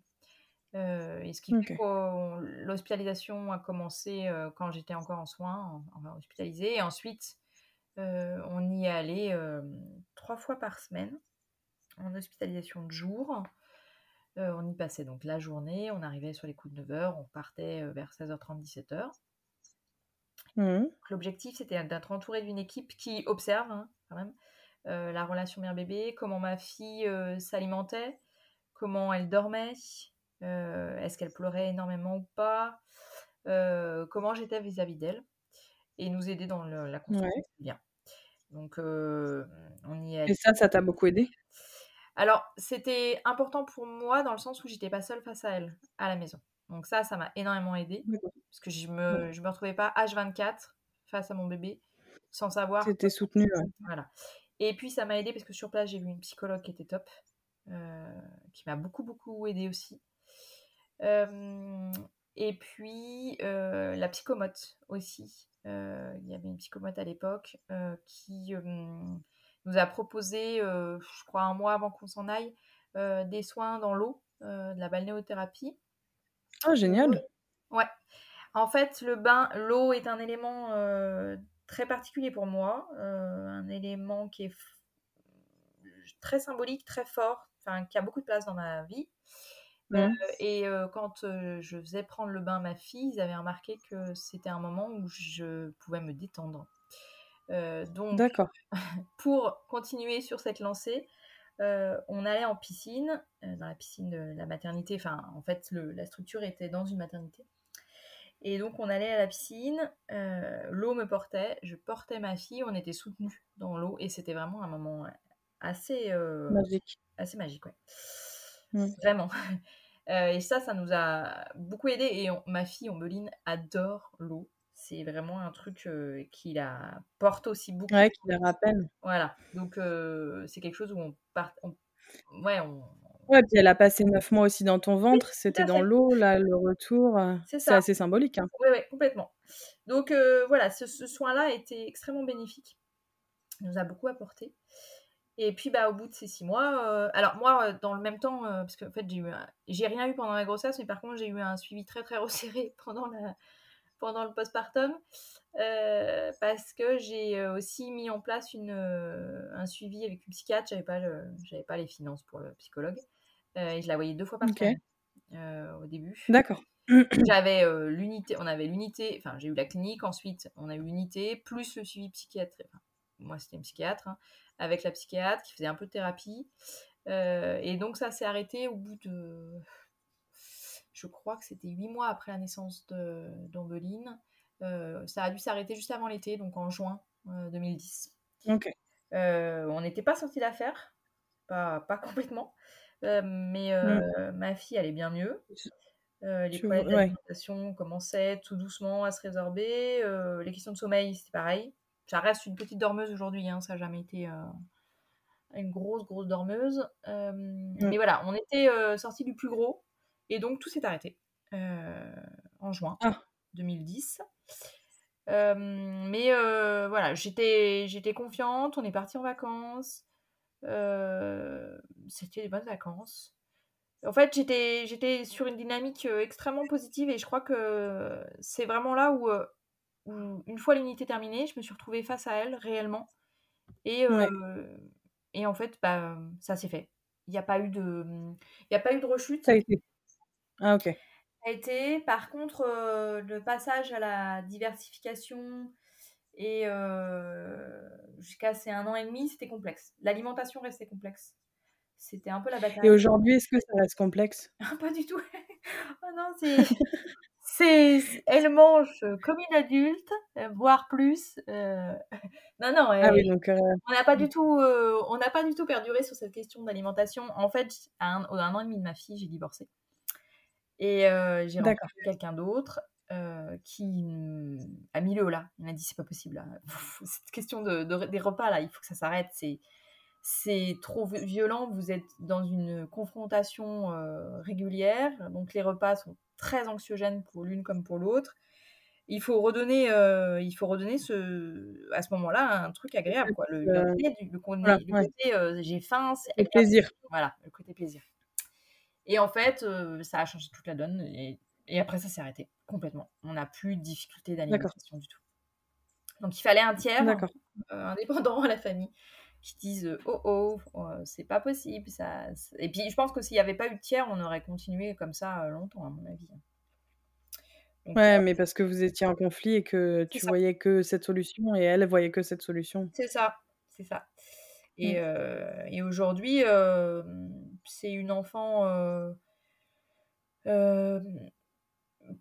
et ce qui fait que l'hospitalisation a commencé quand j'étais encore en soins, enfin hospitalisée, et ensuite on y est allé trois fois par semaine en hospitalisation de jour. Euh, on y passait donc la journée, on arrivait sur les coups de 9h, on partait euh, vers 16h30, 17h. Mmh. L'objectif, c'était d'être entouré d'une équipe qui observe hein, quand même euh, la relation mère-bébé, comment ma fille s'alimentait, comment elle dormait, est-ce qu'elle pleurait énormément ou pas, comment j'étais vis-à-vis d'elle, et nous aider dans la construction bien. Donc, on y Et ça, ça t'a beaucoup aidé? Alors, c'était important pour moi dans le sens où j'étais pas seule face à elle, à la maison. Donc ça, ça m'a énormément aidé. Parce que je me, je me retrouvais pas H24 face à mon bébé, sans savoir... C'était soutenu, Voilà. Et puis, ça m'a aidé parce que sur place, j'ai vu une psychologue qui était top, euh, qui m'a beaucoup, beaucoup aidé aussi. Euh, et puis, euh, la psychomote aussi. Il y avait une psychomote à l'époque qui nous a proposé, euh, je crois un mois avant qu'on s'en aille, euh, des soins dans l'eau, euh, de la balnéothérapie. Oh, génial Ouais. En fait, le bain, l'eau est un élément très particulier pour moi, un élément qui est très symbolique, très fort, enfin qui a beaucoup de place dans ma vie. et quand je faisais prendre le bain à ma fille, ils avaient remarqué que c'était un moment où je pouvais me détendre. Euh, donc, pour continuer sur cette lancée, euh, on allait en piscine, euh, dans la piscine de la maternité. Enfin, en fait, la structure était dans une maternité. Et donc, on allait à la piscine, l'eau me portait, je portais ma fille, on était soutenus dans l'eau, et c'était vraiment un moment assez magique. Assez magique, ouais. Mmh. Vraiment. et ça, ça nous a beaucoup aidé. Et ma fille, Ombeline, adore l'eau c'est vraiment un truc qui la porte aussi beaucoup. Ouais, qui la rappelle. Voilà. Donc, c'est quelque chose où on part. Ouais, on. Ouais, puis elle a passé neuf mois aussi dans ton ventre. C'était dans l'eau, là, le retour. C'est assez symbolique. Hein. Oui, oui, complètement. Donc, voilà, ce, soin-là a été extrêmement bénéfique. Il nous a beaucoup apporté. Et puis, bah, au bout de ces six mois, alors moi, dans le même temps, parce qu'en fait, j'ai rien eu pendant la grossesse, mais par contre, j'ai eu un suivi très, très resserré pendant la, pendant le postpartum euh, parce que j'ai euh, aussi mis en place une, euh, un suivi avec une psychiatre. J'avais pas, j'avais pas les finances pour le psychologue et je la voyais deux fois par semaine au début. D'accord. J'avais l'unité, on avait l'unité, enfin j'ai eu la clinique, ensuite on a eu l'unité, plus le suivi psychiatre, moi c'était une psychiatre, hein, avec la psychiatre qui faisait un peu de thérapie. et donc ça s'est arrêté au bout de je crois que c'était huit mois après la naissance d'Ambeline. Euh, ça a dû s'arrêter juste avant l'été, donc en juin 2010. Euh. Euh, on n'était pas sorti d'affaire, pas, pas complètement, mais mm. ma fille allait bien mieux. les problèmes d'alimentation commençaient tout doucement à se résorber. les questions de sommeil, c'était pareil. Ça reste une petite dormeuse aujourd'hui, hein, ça n'a jamais été une grosse, grosse dormeuse. Mm. Mais voilà, on était sorti du plus gros. Et donc tout s'est arrêté euh, en juin 2010. Ah. Euh, mais euh, voilà, j'étais, j'étais confiante, on est parti en vacances. c'était des bonnes vacances. En fait, j'étais, j'étais sur une dynamique extrêmement positive et je crois que c'est vraiment là où, une fois l'unité terminée, je me suis retrouvée face à elle réellement. Et, et en fait, bah, ça s'est fait. Il n'y a pas eu de, a pas eu de rechute. Ça a été. Ah, ok. a été, par contre, euh, le passage à la diversification et euh, jusqu'à ces un an et demi, c'était complexe. L'alimentation restait complexe. C'était un peu la bataille. Et aujourd'hui, est-ce que ça reste complexe? Pas du tout. oh non, c'est. elle mange comme une adulte, euh, voire plus. Non, non. ah oui, donc, On n'a pas du tout, on n'a pas du tout perduré sur cette question d'alimentation. En fait, à un, un, an et demi de ma fille, j'ai divorcé. Et j'ai rencontré quelqu'un d'autre. qui a mis le haut là. Il m'a dit c'est pas possible. Cette question de, des repas là, il faut que ça s'arrête. C'est c'est trop violent. Vous êtes dans une confrontation régulière, donc les repas sont très anxiogènes pour l'une comme pour l'autre. Il faut redonner, il faut redonner ce, à ce moment-là un truc agréable, quoi. Le, côté, j'ai faim, c'est le plaisir. Voilà, le côté plaisir. Et en fait, ça a changé toute la donne. Et, et après, ça s'est arrêté complètement. On n'a plus de difficulté d'alimentation du tout. Donc, il fallait un tiers indépendant à la famille qui disent oh oh, oh c'est pas possible ça et puis je pense que s'il n'y avait pas eu de tiers on aurait continué comme ça longtemps à mon avis ouais mais parce que vous étiez en conflit et que tu voyais que cette solution et elle voyait que cette solution c'est ça c'est ça et, mmh. et aujourd'hui c'est une enfant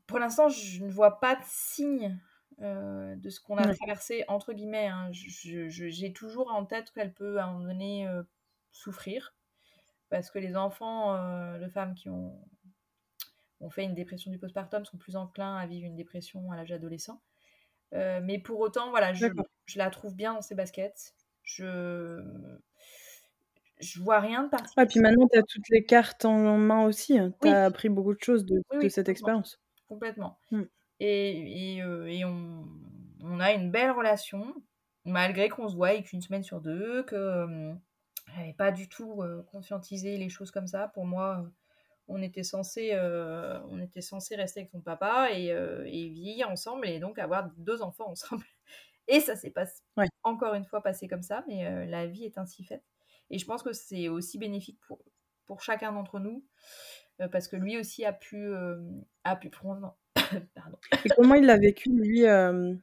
pour l'instant je ne vois pas de signe euh, de ce qu'on a traversé, entre guillemets. Hein. J'ai toujours en tête qu'elle peut à un moment donné euh, souffrir, parce que les enfants euh, de femmes qui ont, ont fait une dépression du postpartum sont plus enclins à vivre une dépression à l'âge adolescent. mais pour autant, voilà, je, je, la trouve bien dans ses baskets. Je je vois rien de particulier. Et puis maintenant, tu as toutes les cartes en main aussi. Hein. Tu as appris beaucoup de choses de, de cette expérience. Complètement. Mmh. Et, et, euh, et on, on, a une belle relation, malgré qu'on se voit qu'une semaine sur deux, que euh, n'avait pas du tout euh, conscientisé les choses comme ça. Pour moi, on était censé, on était censé rester avec son papa et, et, vieillir ensemble et donc avoir deux enfants ensemble. Et ça s'est pas encore une fois passé comme ça, mais la vie est ainsi faite. Et je pense que c'est aussi bénéfique pour, pour chacun d'entre nous, parce que lui aussi a pu, a pu prendre et comment il l'a vécu, lui, euh,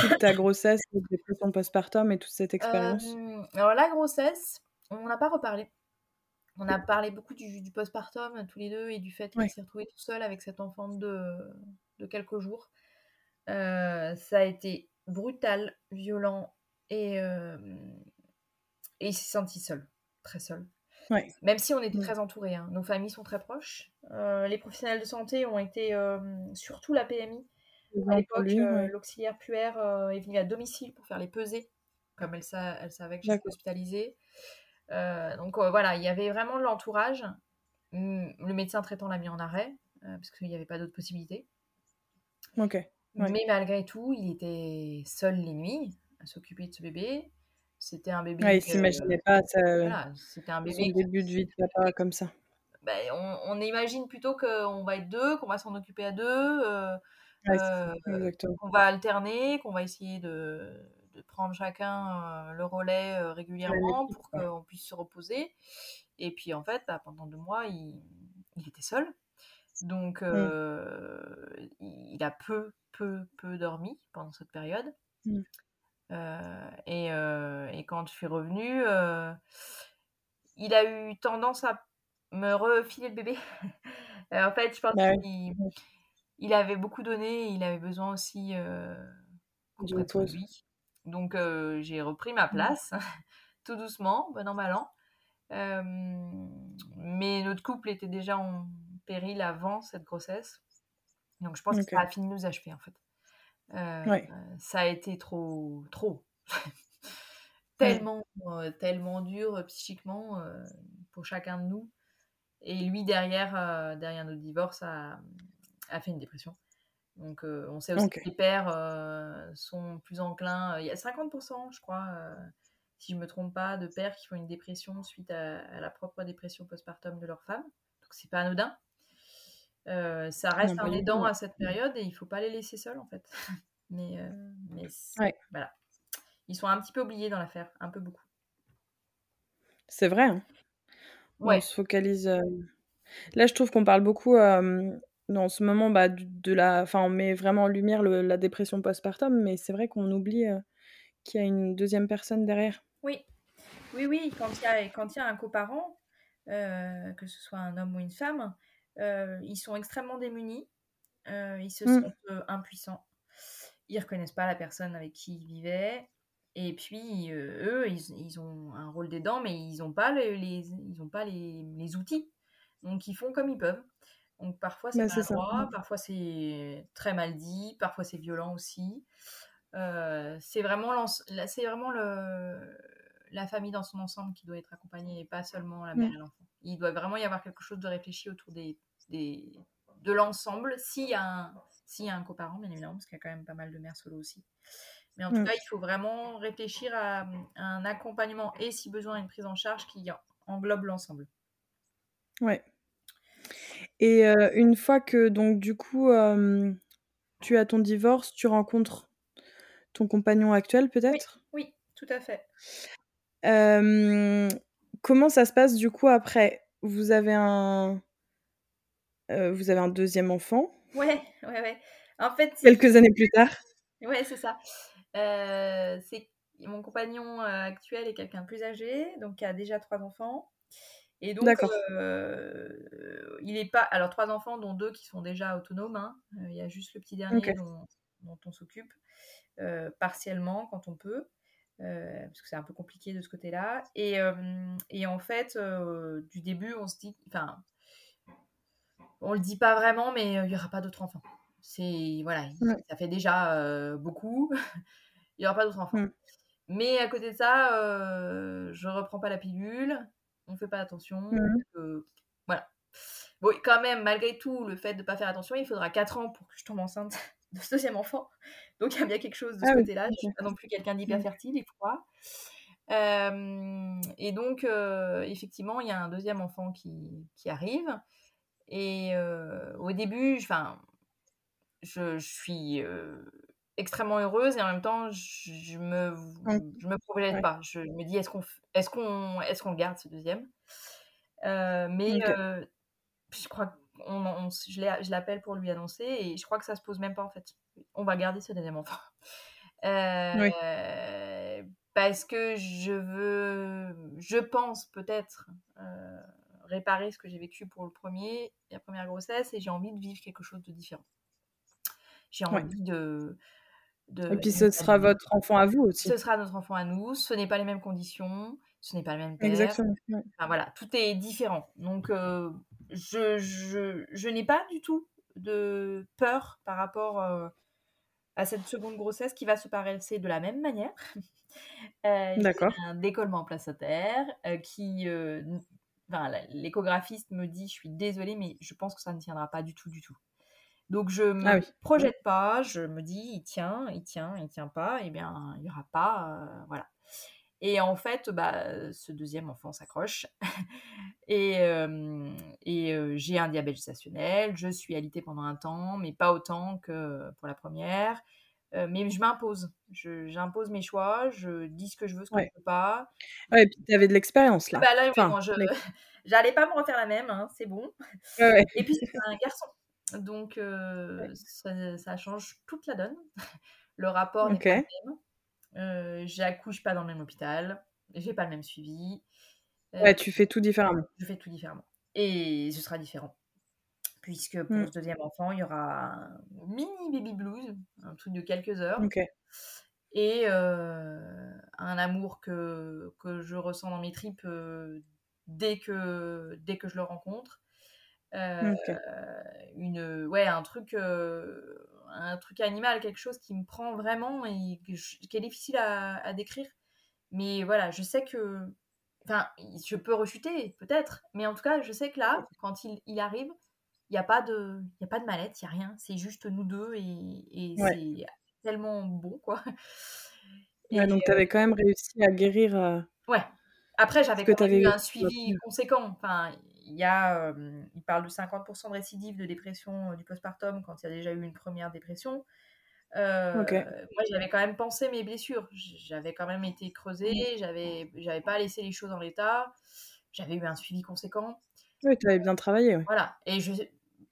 toute ta grossesse, dépression postpartum et toute cette expérience? Alors, la grossesse, on n'a pas reparlé. On a parlé beaucoup du, du postpartum tous les deux et du fait qu'il s'est retrouvé tout seul avec cet enfant de, de quelques jours. Euh, ça a été brutal, violent et, euh, et il s'est senti seul, très seul. Même si on était mm. très entourés, hein. nos familles sont très proches. Euh, les professionnels de santé ont été, euh, surtout la PMI, à l'époque, l'auxiliaire puère est venue à domicile pour faire les pesées, comme elle, elle savait que j'étais hospitalisée. donc voilà, il y avait vraiment de l'entourage. Mm, le médecin traitant l'a mis en arrêt, parce qu'il n'y avait pas d'autre possibilité. Ok. Mais malgré tout, il était seul les nuits à s'occuper de ce bébé. C'était un bébé. Ouais, il s'imaginait pas c'était un bébé. Son début de vie de papa comme ça. Ben, on, on, imagine plutôt qu'on va être deux, qu'on va s'en occuper à deux, euh, euh, qu'on va alterner, qu'on va essayer de, de prendre chacun euh, le relais régulièrement pour qu'on puisse se reposer. Et puis en fait, bah, pendant deux mois, il, il était seul. Donc mmh. il a peu, peu, peu dormi pendant cette période. Mmh. Euh, et, euh, et, quand je suis revenue, il a eu tendance à me refiler le bébé. en fait, je pense bah qu'il il avait beaucoup donné, il avait besoin aussi de lui. Donc j'ai repris ma mmh. place, tout doucement, bon an, mal an. mais notre couple était déjà en péril avant cette grossesse. Donc je pense que ça a fini de nous achever en fait. Euh, ça a été trop, trop. tellement, euh, tellement dur euh, psychiquement pour chacun de nous. Et lui, derrière, derrière notre divorce, a, a, fait une dépression. Donc, on sait aussi que les pères sont plus enclins. Il y a 50%, je crois, si je ne me trompe pas, de pères qui font une dépression suite à, à la propre dépression postpartum de leur femme. Donc, c'est pas anodin. Euh, ça reste un aidant à cette période et il faut pas les laisser seuls en fait. mais, euh, mais voilà. Ils sont un petit peu oubliés dans l'affaire, un peu beaucoup. C'est vrai. Hein. On se focalise. Euh, là, je trouve qu'on parle beaucoup dans ce moment bah, de la. Enfin, on met vraiment en lumière la dépression postpartum, mais c'est vrai qu'on oublie qu'il y a une deuxième personne derrière. Oui, oui, oui. Quand il y a, quand il y a un coparent, que ce soit un homme ou une femme, ils sont extrêmement démunis, euh, ils se mmh. sentent euh, impuissants, ils reconnaissent pas la personne avec qui ils vivaient, et puis eux, ils, ont un rôle d'aidant, mais ils n'ont pas, les, ils ont pas les, les, outils, donc ils font comme ils peuvent. Donc parfois c'est bah, maladroit, parfois c'est très mal dit, parfois c'est violent aussi. Euh, c'est vraiment, c'est vraiment le, la famille dans son ensemble qui doit être accompagnée et pas seulement la mère et l'enfant. Il doit vraiment y avoir quelque chose de réfléchi autour des, des de l'ensemble, s'il y, a un, y a un coparent, bien évidemment, parce qu'il y a quand même pas mal de mères solo aussi. Mais en tout cas, il faut vraiment réfléchir à, un accompagnement et, si besoin, une prise en charge qui englobe l'ensemble. Ouais. Et euh, une fois que, donc, du coup, euh, tu as ton divorce, tu rencontres ton compagnon actuel, peut-être? Oui, tout à fait. Comment ça se passe, du coup, après? Vous avez un... Euh, vous avez un deuxième enfant? Ouais, ouais, ouais. En fait, quelques années plus tard? Ouais, c'est ça. Euh, c'est mon compagnon euh, actuel est quelqu'un plus âgé, donc qui a déjà trois enfants. Et donc, il est pas. Alors, trois enfants, dont deux qui sont déjà autonomes. Hein. Il y a juste le petit dernier dont, on s'occupe partiellement quand on peut. Parce que c'est un peu compliqué de ce côté-là. Et, et, en fait, du début, on se dit, enfin, on le dit pas vraiment, mais il y aura pas d'autres enfants. C'est voilà, ça fait déjà beaucoup. il y aura pas d'autres enfants. Mais à côté de ça, je reprends pas la pilule, on fait pas attention. Voilà. Bon, quand même, malgré tout, le fait de pas faire attention, il faudra 4 ans pour que je tombe enceinte de ce deuxième enfant. Donc il y a bien quelque chose de ce ah côté-là. Je suis pas non plus quelqu'un d'hyper mmh. fertile, et froid. et donc, effectivement, il y a un deuxième enfant qui, qui arrive. Et au début, enfin, je, je, suis extrêmement heureuse et en même temps, je, me, mmh. je me projette pas. Je me dis, est-ce qu'on est qu'on est qu'on garde ce deuxième? Mais je crois que je l'appelle pour lui annoncer et je crois que ça se pose même pas en fait. On va garder ce deuxième enfant. Parce que je veux, je pense peut-être réparer ce que j'ai vécu pour le premier, la première grossesse, et j'ai envie de vivre quelque chose de différent. J'ai envie de, de, Et puis ce sera votre enfant à vous aussi. Ce sera notre enfant à nous. Ce n'est pas les mêmes conditions, ce n'est pas le même père. Exactement. Enfin, voilà, tout est différent. Donc euh, je, je, je n'ai pas du tout de peur par rapport euh, à cette seconde grossesse qui va se passer de la même manière. Euh, D'accord. Un décollement placentaire euh, qui l'échographiste me dit, je suis désolée, mais je pense que ça ne tiendra pas du tout, du tout. Donc je ne ah me projette pas, je me dis, il tient, il tient, il tient pas, et eh bien il n'y aura pas, euh, voilà. Et en fait, bah, ce deuxième enfant s'accroche. et, euh, et euh, j'ai un diabète gestationnel, je suis alitée pendant un temps, mais pas autant que pour la première. mais je m'impose, j'impose mes choix, je dis ce que je veux, ce que je veux pas. Ouais, et puis tu avais de l'expérience là. Bah là, enfin, je j'allais pas me refaire la même, hein, c'est bon. Ouais, et puis c'est un garçon, donc ça, ça, change toute la donne. Le rapport n'est pas le même. Euh, j'accouche pas dans le même hôpital, j'ai pas le même suivi. ouais, tu fais tout différemment. Je fais tout différemment. Et ce sera différent puisque pour mmh. ce deuxième enfant, il y aura un mini baby blues, un truc de quelques heures. Et euh, un amour que, que je ressens dans mes tripes euh, dès, que, dès que je le rencontre. Euh, une, ouais, un truc, un truc animal, quelque chose qui me prend vraiment et qui est difficile à, à décrire. Mais voilà, je sais que Enfin, je peux rechuter, peut-être, mais en tout cas, je sais que là, quand il, il arrive, il n'y a, pas de, y a pas de mallette, il n'y a rien. C'est juste nous deux et, c'est tellement bon, quoi. ouais, donc tu avais quand même réussi à guérir. Euh, ouais. Après, j'avais quand même eu un suivi conséquent. Enfin, il y a, il parle de 50% de récidive de dépression euh, du postpartum quand il y a déjà eu une première dépression. Euh, moi, j'avais quand même pensé mes blessures. J'avais quand même été creusée. Mmh. J'avais, j'avais pas laissé les choses en l'état. J'avais eu un suivi conséquent. Oui, tu avais bien travaillé. Voilà. Et je,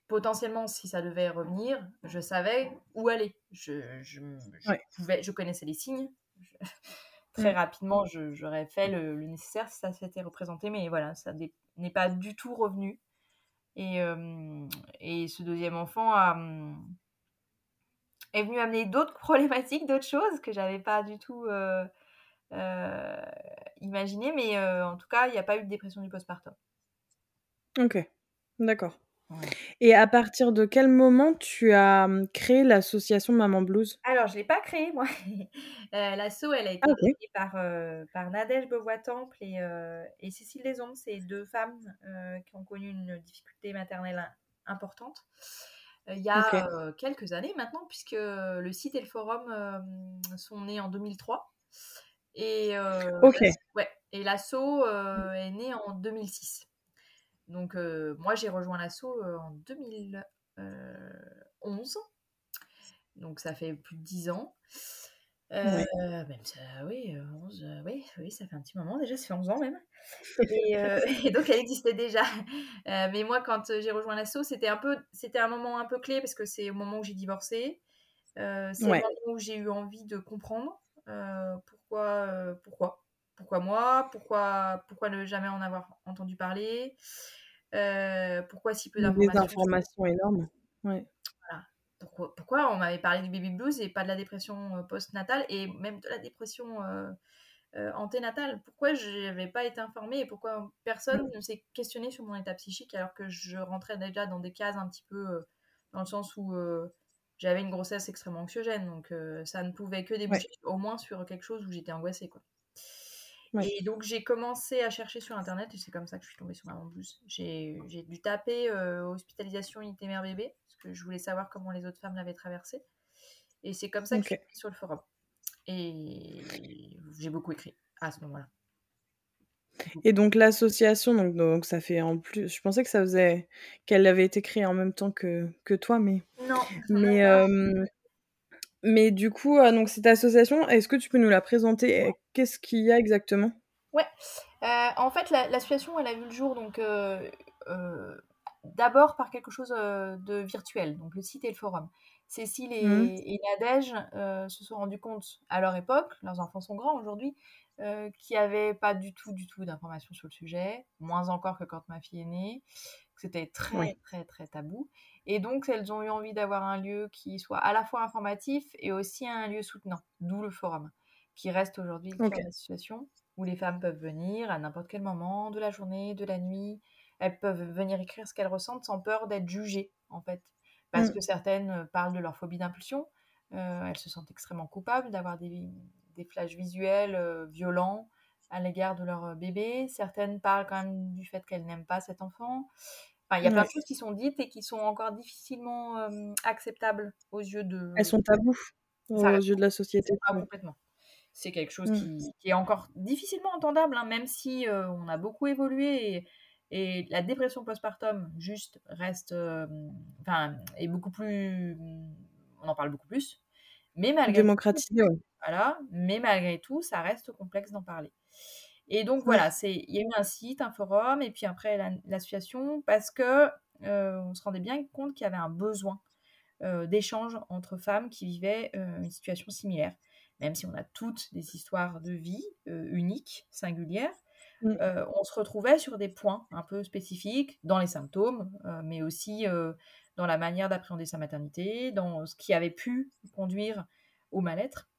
potentiellement, si ça devait revenir, je savais où aller. Je, je, pouvais, je connaissais les signes. très mmh. rapidement, j'aurais fait le, nécessaire si ça s'était représenté. Mais voilà, ça n'est pas du tout revenu. Et, euh, et ce deuxième enfant a, est venu amener d'autres problématiques, d'autres choses que j'avais pas du tout euh, euh, imaginé. Mais en tout cas, il n'y a pas eu de dépression du postpartum. Ok, d'accord. Et à partir de quel moment tu as, mmh, créé l'association Maman Blues? Alors je l'ai pas créée moi. Heu, l'asso elle a été Ah OK. créée par, heu, par Nadège Beauvois-Temple et heu, et Cécile Leson. C'est 2 femmes, heu, qui ont connu une difficulté maternelle im importante. Heu, il y a, OK. heu, quelques années maintenant puisque le site et le forum, hem, sont nés en 2003 et heu, OK. l'ass ouais et l'asso, heu, est née en 2006. Donc heu, moi j'ai rejoint l'asso, heu, en 2000 heu, 11. Donc ça fait plus de 10 ans. Heu, Ouais. même ça oui, heu, 11, heu, oui, oui, ça fait un petit moment déjà, ça fait 11 ans même et donc elle existait déjà. Mais moi quand, j'ai rejoint l'asso, c'était un peu c'était un moment un peu clé parce que c'est au moment où j'ai divorcé. C'est le Ouais. moment où j'ai eu envie de comprendre, pourquoi, pourquoi? Pourquoi moi? Pourquoi pourquoi ne jamais en avoir entendu parler? Heu, pourquoi si peu d'informations sur désinformation énorme. Ouais. voilà. Pourquoi pourquoi on m'avait parlé du baby blues et pas de la dépression, heu, post-natale et même de la dépression, heu heu, anténatale? Pourquoi j'avais pas été informée et pourquoi personne ne s'est questionné sur mon état psychique alors que je rentrais déjà dans des cases un petit peu, dans le sens où, j'avais une grossesse extrêmement anxiogène donc ça ne pouvait que Ouais. déboucher au moins sur quelque chose où j'étais angoissée, quoi. Et donc j'ai commencé à chercher sur internet et c'est comme ça que je suis tombée sur Maman Blues. J'ai dû taper, heu, hospitalisation unité mère bébé parce que je voulais savoir comment les autres femmes l'avaient traversée. Et c'est comme ça que je suis tombée sur le forum. Et j'ai beaucoup écrit à ce moment-là. Et donc l'association, donc donc ça fait en plus je pensais que ça faisait qu'elle avait été créée en même temps que que toi, mais Non, mais hem, mais du coup, heu, donc cette association, est-ce que tu peux nous la présenter? Qu'est-ce qu'il y a exactement? Ouais, heu, en fait la l'association elle a vu le jour donc heu, d'abord par quelque chose, de virtuel, donc le site et le forum. Cécile Mmh et et Nadège, se sont rendues compte à leur époque, leurs enfants sont grands aujourd'hui, heu, qu'il y avait pas du tout, du tout d'informations sur le sujet, moins encore que quand ma fille est née, que c'était très, Oui. très, très tabou et donc elles ont eu envie d'avoir un lieu qui soit à la fois informatif et aussi un lieu soutenant, d'où le forum, qui reste aujourd'hui le cœur OK. de l'association, où les femmes peuvent venir à n'importe quel moment de la journée, de la nuit. Elles peuvent venir écrire ce qu'elles ressentent sans peur d'être jugées, en fait. Parce Mmh. que certaines, heu, parlent de leur phobie d'impulsion, heu, elles se sentent extrêmement coupables d'avoir des des flashs visuels, heu, violents à l'égard de leur, bébé. Certaines parlent quand même du fait qu'elles n'aiment pas cet enfant. Enfin, il y a plein de Ouais. choses qui sont dites et qui sont encore difficilement, acceptables aux yeux Elles de sont tabous aux yeux de la société? Ouais. complètement. C'est quelque chose Mmh. qui qui est encore difficilement entendable, hein, même si, on a beaucoup évolué et et la dépression postpartum juste reste, enfin, est beaucoup plus on en parle beaucoup plus, mais malgré tout ouais. voilà, mais malgré tout, ça reste complexe d'en parler et donc voilà, c'est il y a eu un site, un forum et puis après la l'association parce que, heu, on se rendait bien compte qu'il y avait un besoin, heu, d'échange entre femmes qui vivaient, heu, une situation similaire. Même si on a toutes des histoires de vie, uniques, singulières, Mmh. on se retrouvait sur des points un peu spécifiques dans les symptômes, mais aussi, dans la manière d'appréhender sa maternité, dans ce qui avait pu conduire au mal-être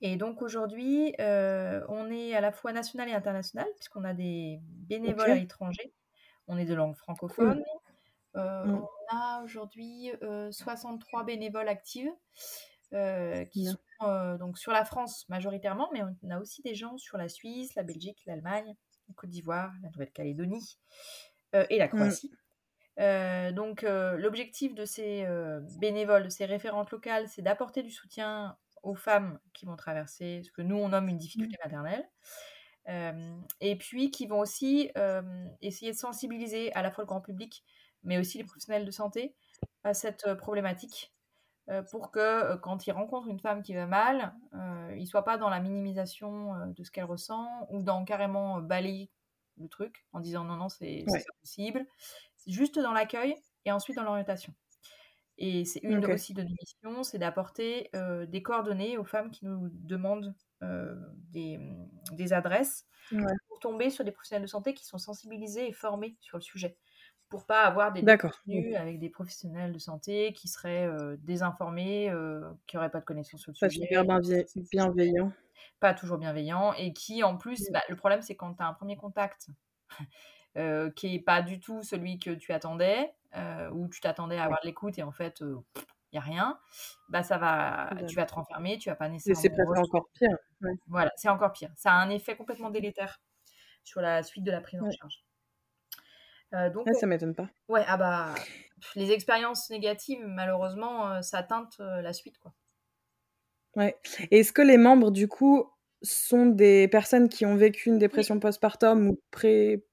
et donc aujourd'hui, heu, on est à la fois national et international puisqu'on a des bénévoles à l'étranger. On est de langue Cool. francophone, heu, Mmh. on a aujourd'hui, heu, 63 bénévoles actives, qui sont, donc sur la France majoritairement, mais on a aussi des gens sur la Suisse, la Belgique, l'Allemagne, la Côte d'Ivoire, la Nouvelle-Calédonie, et la Mmh. Croatie. Donc l'objectif de ces, bénévoles, de ces référentes locales, c'est d'apporter du soutien aux femmes qui vont traverser ce que nous on nomme une Mmh. difficulté maternelle. Hem et puis qui vont aussi, essayer de sensibiliser à la fois le grand public, mais aussi les professionnels de santé à cette, problématique, pour que, quand ils rencontrent une femme qui va mal, ils soient pas dans la minimisation, de ce qu'elle ressent ou dans carrément, balayer le truc en disant: «Non, non, c'est Ouais. possible». C'est juste dans l'accueil et ensuite dans l'orientation et c'est une aussi de nos missions, c'est d'apporter, des coordonnées aux femmes qui nous demandent, des, mmh, des adresses Ouais. pour tomber sur des professionnels de santé qui sont sensibilisés et formés sur le sujet. Pour pas avoir des D'accord. Mmh. avec des professionnels de santé qui seraient, désinformés, qui auraient pas de connaissances sur le Pas sujet, super bienvie bienveillant. pas toujours bienveillants et qui en plus Mmh. bah, le problème c'est quand tu as un 1er contact qui n'est pas du tout celui que tu attendais, ou tu t'attendais à avoir de l'écoute et en fait, il n'y a rien, bah ça va, tu vas te renfermer, tu vas pas nécessairement. C'est presque encore pire. Voilà, c'est encore pire. Ça a un effet complètement délétère sur la suite de la prise en charge. Euh, donc, ça m'étonne pas. Ouais, ah bah, les expériences négatives, malheureusement, euh, ça teinte euh, la suite, quoi. Ouais. Est-ce que les membres, du coup, sont des personnes qui ont vécu une dépression postpartum ou pré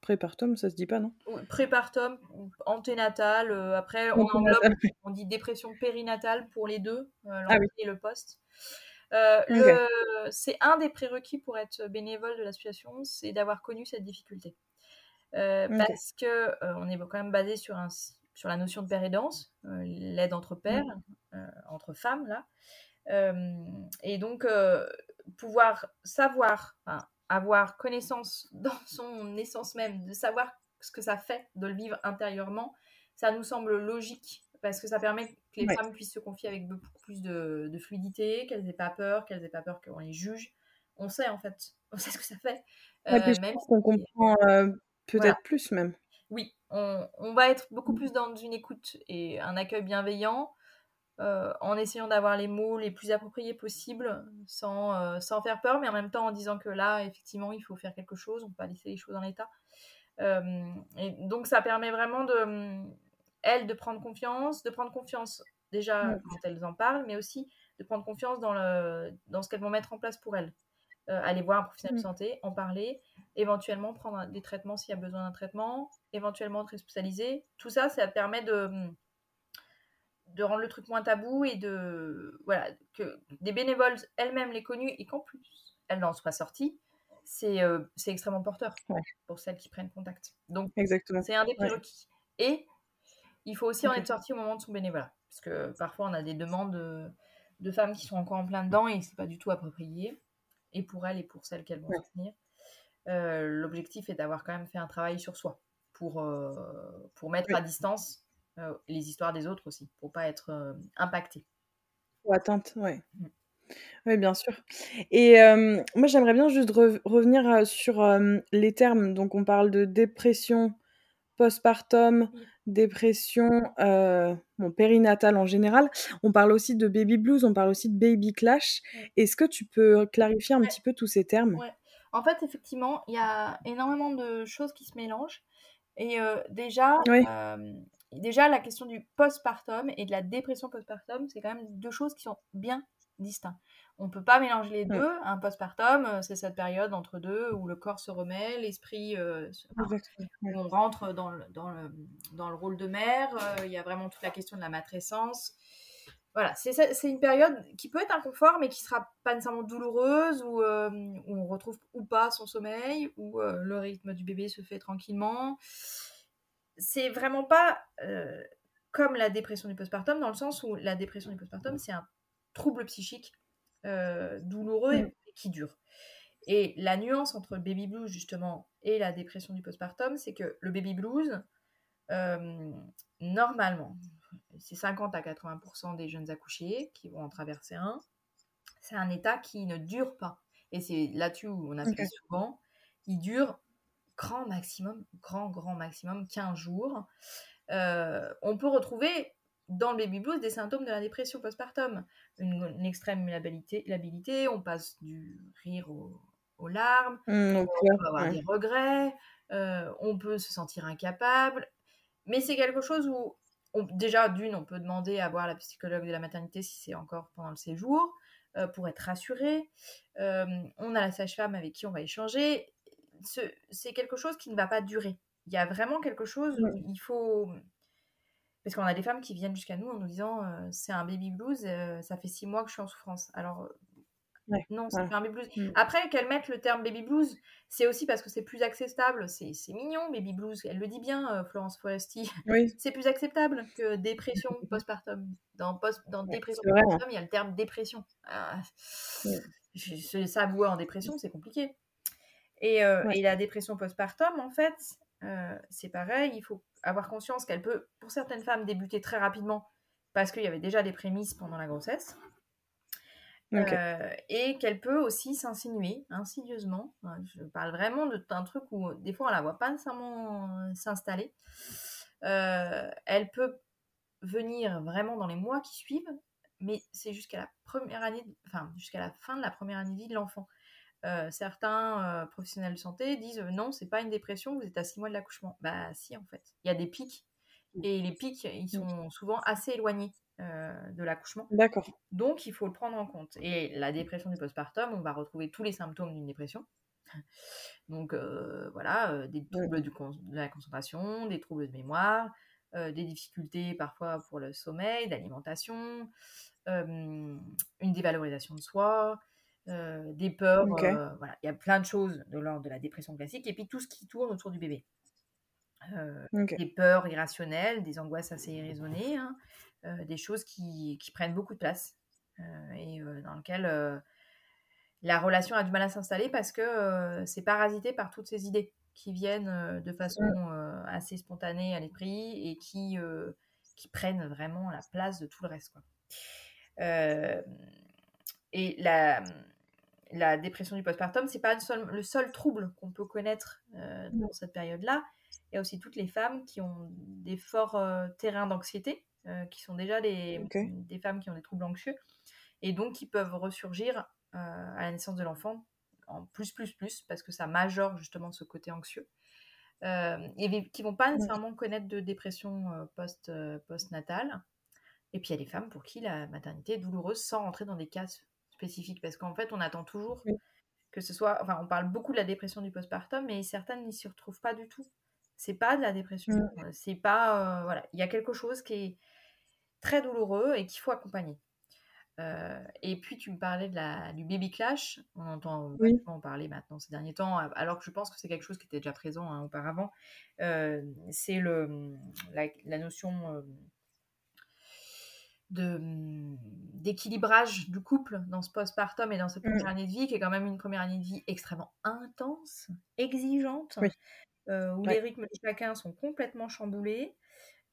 prépartum, ça se dit pas, non? Prépartum, anténatale. après, on on dit dépression périnatale pour les deux, ah et le post. C'est un des prérequis pour être bénévole de l'association, c'est d'avoir connu cette difficulté. Euh, parce que euh, on est quand même basé sur, un, sur la notion de euh, l'aide entre pères, entre femmes là. et donc pouvoir savoir, avoir connaissance dans son essence même, de savoir ce que ça fait de le vivre intérieurement, ça nous semble logique parce que ça permet que les femmes puissent se confier avec beaucoup plus de, de fluidité, qu'elles n'aient pas peur, qu'elles n'aient pas peur qu'on les juge. On sait en fait, on sait ce que ça fait. même qu'on comprend Peut-être plus même. Oui, on, on, va être beaucoup plus dans une écoute et un accueil bienveillant euh, en essayant d'avoir les mots les plus appropriés possibles sans, euh, sans, faire peur, mais en même temps en disant que là, effectivement, il faut faire quelque chose, on ne peut pas laisser les choses en l'état. Euh, et donc ça permet vraiment de, elles, de prendre confiance, de prendre confiance déjà quand elles en parlent, mais aussi de prendre confiance dans, le, dans ce qu'elles vont mettre en place pour elles. aller voir un professionnel de santé, en parler, éventuellement prendre des traitements s'il y a besoin d'un traitement, éventuellement être hospitalisé. Tout ça, ça permet de, de rendre le truc moins tabou et de voilà que des bénévoles elles-mêmes les connues et qu'en plus elles n'en soient sorties, c'est euh, extrêmement porteur pour celles qui prennent contact. Donc c'est un des prérequis. Et il faut aussi en être sorti au moment de son bénévolat, parce que parfois on a des demandes de, femmes qui sont encore en plein dedans et c'est pas du tout approprié, et pour elles et pour celles qu'elles vont soutenir. Euh, l'objectif est d'avoir quand même fait un travail sur soi pour, euh, pour mettre à distance euh, les histoires des autres aussi, pour pas être impacté. Ou atteinte, ouais. Mm. Oui, bien sûr. Et moi, j'aimerais bien juste revenir sur les termes. Donc, on parle de dépression postpartum, dépression bon, périnatale en général. On parle aussi de baby blues, on parle aussi de baby clash. Est-ce que tu peux clarifier un petit peu tous ces termes? En fait, effectivement, il y a énormément de choses qui se mélangent. Et euh, déjà, euh, déjà, la question du postpartum et de la dépression postpartum, c'est quand même deux choses qui sont bien distinctes. On ne peut pas mélanger les deux. Un postpartum, euh, c'est cette période entre deux où le corps se remet, l'esprit, on rentre dans le, dans, le, dans le rôle de mère. Il y a vraiment toute la question de la matrescence voilà, c'est une période qui peut être inconfort, mais qui sera pas nécessairement douloureuse, où, euh, on retrouve ou pas son sommeil, où euh, le rythme du bébé se fait tranquillement. C'est vraiment pas euh, comme la dépression du postpartum, dans le sens où la dépression du postpartum, c'est un trouble psychique douloureux et, qui dure. Et la nuance entre le baby blues, justement, et la dépression du postpartum, c'est que le baby blues, normalement, c'est 50 à 80% des jeunes accouchés qui vont en traverser un. C'est un état qui ne dure pas. Et c'est là-dessus où on appuie souvent. Il dure grand maximum, grand, grand maximum 15 jours. Euh, on peut retrouver dans le baby blues des symptômes de la dépression postpartum. Une, extrême labilité, on passe du rire aux larmes, mmh, on peut avoir des regrets, euh, on peut se sentir incapable. Mais c'est quelque chose où déjà, d'une, on peut demander à voir la psychologue de la maternité si c'est encore pendant le séjour, euh, pour être rassuré. On a la sage-femme avec qui on va échanger. C'est quelque chose qui ne va pas durer. Il y a vraiment quelque chose où il faut... Parce qu'on a des femmes qui viennent jusqu'à nous en nous disant euh, c'est un baby blues, ça fait six mois que je suis en souffrance. Alors non, c'est un baby blues. Mm. Après, qu'elle mette le terme baby blues, c'est aussi parce que c'est plus acceptable. C'est mignon, baby blues. Elle le dit bien, euh, Florence Foresti. c'est plus acceptable que dépression postpartum. Dans, post, dans dépression postpartum, il y a le terme dépression. Ah, S'avouer en dépression, c'est compliqué. Et, euh, et, la dépression postpartum, en fait, euh, c'est pareil. Il faut avoir conscience qu'elle peut, pour certaines femmes, débuter très rapidement parce qu'il y avait déjà des prémices pendant la grossesse. et qu'elle peut aussi s'insinuer insidieusement. Je parle vraiment d'un truc où des fois on la voit pas nécessairement s'installer. elle peut venir vraiment dans les mois qui suivent, mais c'est jusqu'à la première année, enfin jusqu'à la fin de la première année de vie de l'enfant. Certains professionnels de santé disent non, c'est pas une dépression, vous êtes à six mois de l'accouchement. Bah si en fait, il y a des pics et les pics ils sont souvent assez éloignés de l'accouchement. D'accord. Donc il faut le prendre en compte. Et la dépression du postpartum, on va retrouver tous les symptômes d'une dépression. Donc voilà, des troubles de la concentration, des troubles de mémoire, des difficultés parfois pour le sommeil, d'alimentation, une dévalorisation de soi, des peurs. voilà, il y a plein de choses de l'ordre de la dépression classique et puis tout ce qui tourne autour du bébé. Des peurs irrationnelles, des angoisses assez irraisonnées, hein, des choses qui, qui, prennent beaucoup de place et dans lesquelles la relation a du mal à s'installer parce que c'est parasité par toutes ces idées qui viennent de façon assez spontanée à l'esprit et qui, qui prennent vraiment la place de tout le reste. Quoi. et la, la dépression du postpartum, c'est pas le seul trouble qu'on peut connaître dans cette période-là. Il y a aussi toutes les femmes qui ont des forts terrains d'anxiété, qui sont déjà des, des femmes qui ont des troubles anxieux, et donc qui peuvent ressurgir à la naissance de l'enfant en plus, plus, plus, parce que ça majore justement ce côté anxieux. Euh, et qui vont pas nécessairement connaître de dépression euh, post, euh, post-natale. Et puis il y a des femmes pour qui la maternité est douloureuse sans rentrer dans des cas spécifiques, parce qu'en fait on attend toujours que ce soit, enfin on parle beaucoup de la dépression du postpartum, mais certaines n'y s'y retrouvent pas du tout. C'est pas de la dépression, mmh. c'est pas, voilà, il y a quelque chose qui est très douloureux et qu'il faut accompagner. Euh, et puis tu me parlais de la, du baby clash, on entend en parler maintenant ces derniers temps, alors que je pense que c'est quelque chose qui était déjà présent hein, auparavant. Euh, c'est le, la, notion euh, d'équilibrage du couple dans ce postpartum et dans cette première mmh. année de vie, qui est quand même une première année de vie extrêmement intense, exigeante, où les rythmes de chacun sont complètement chamboulés,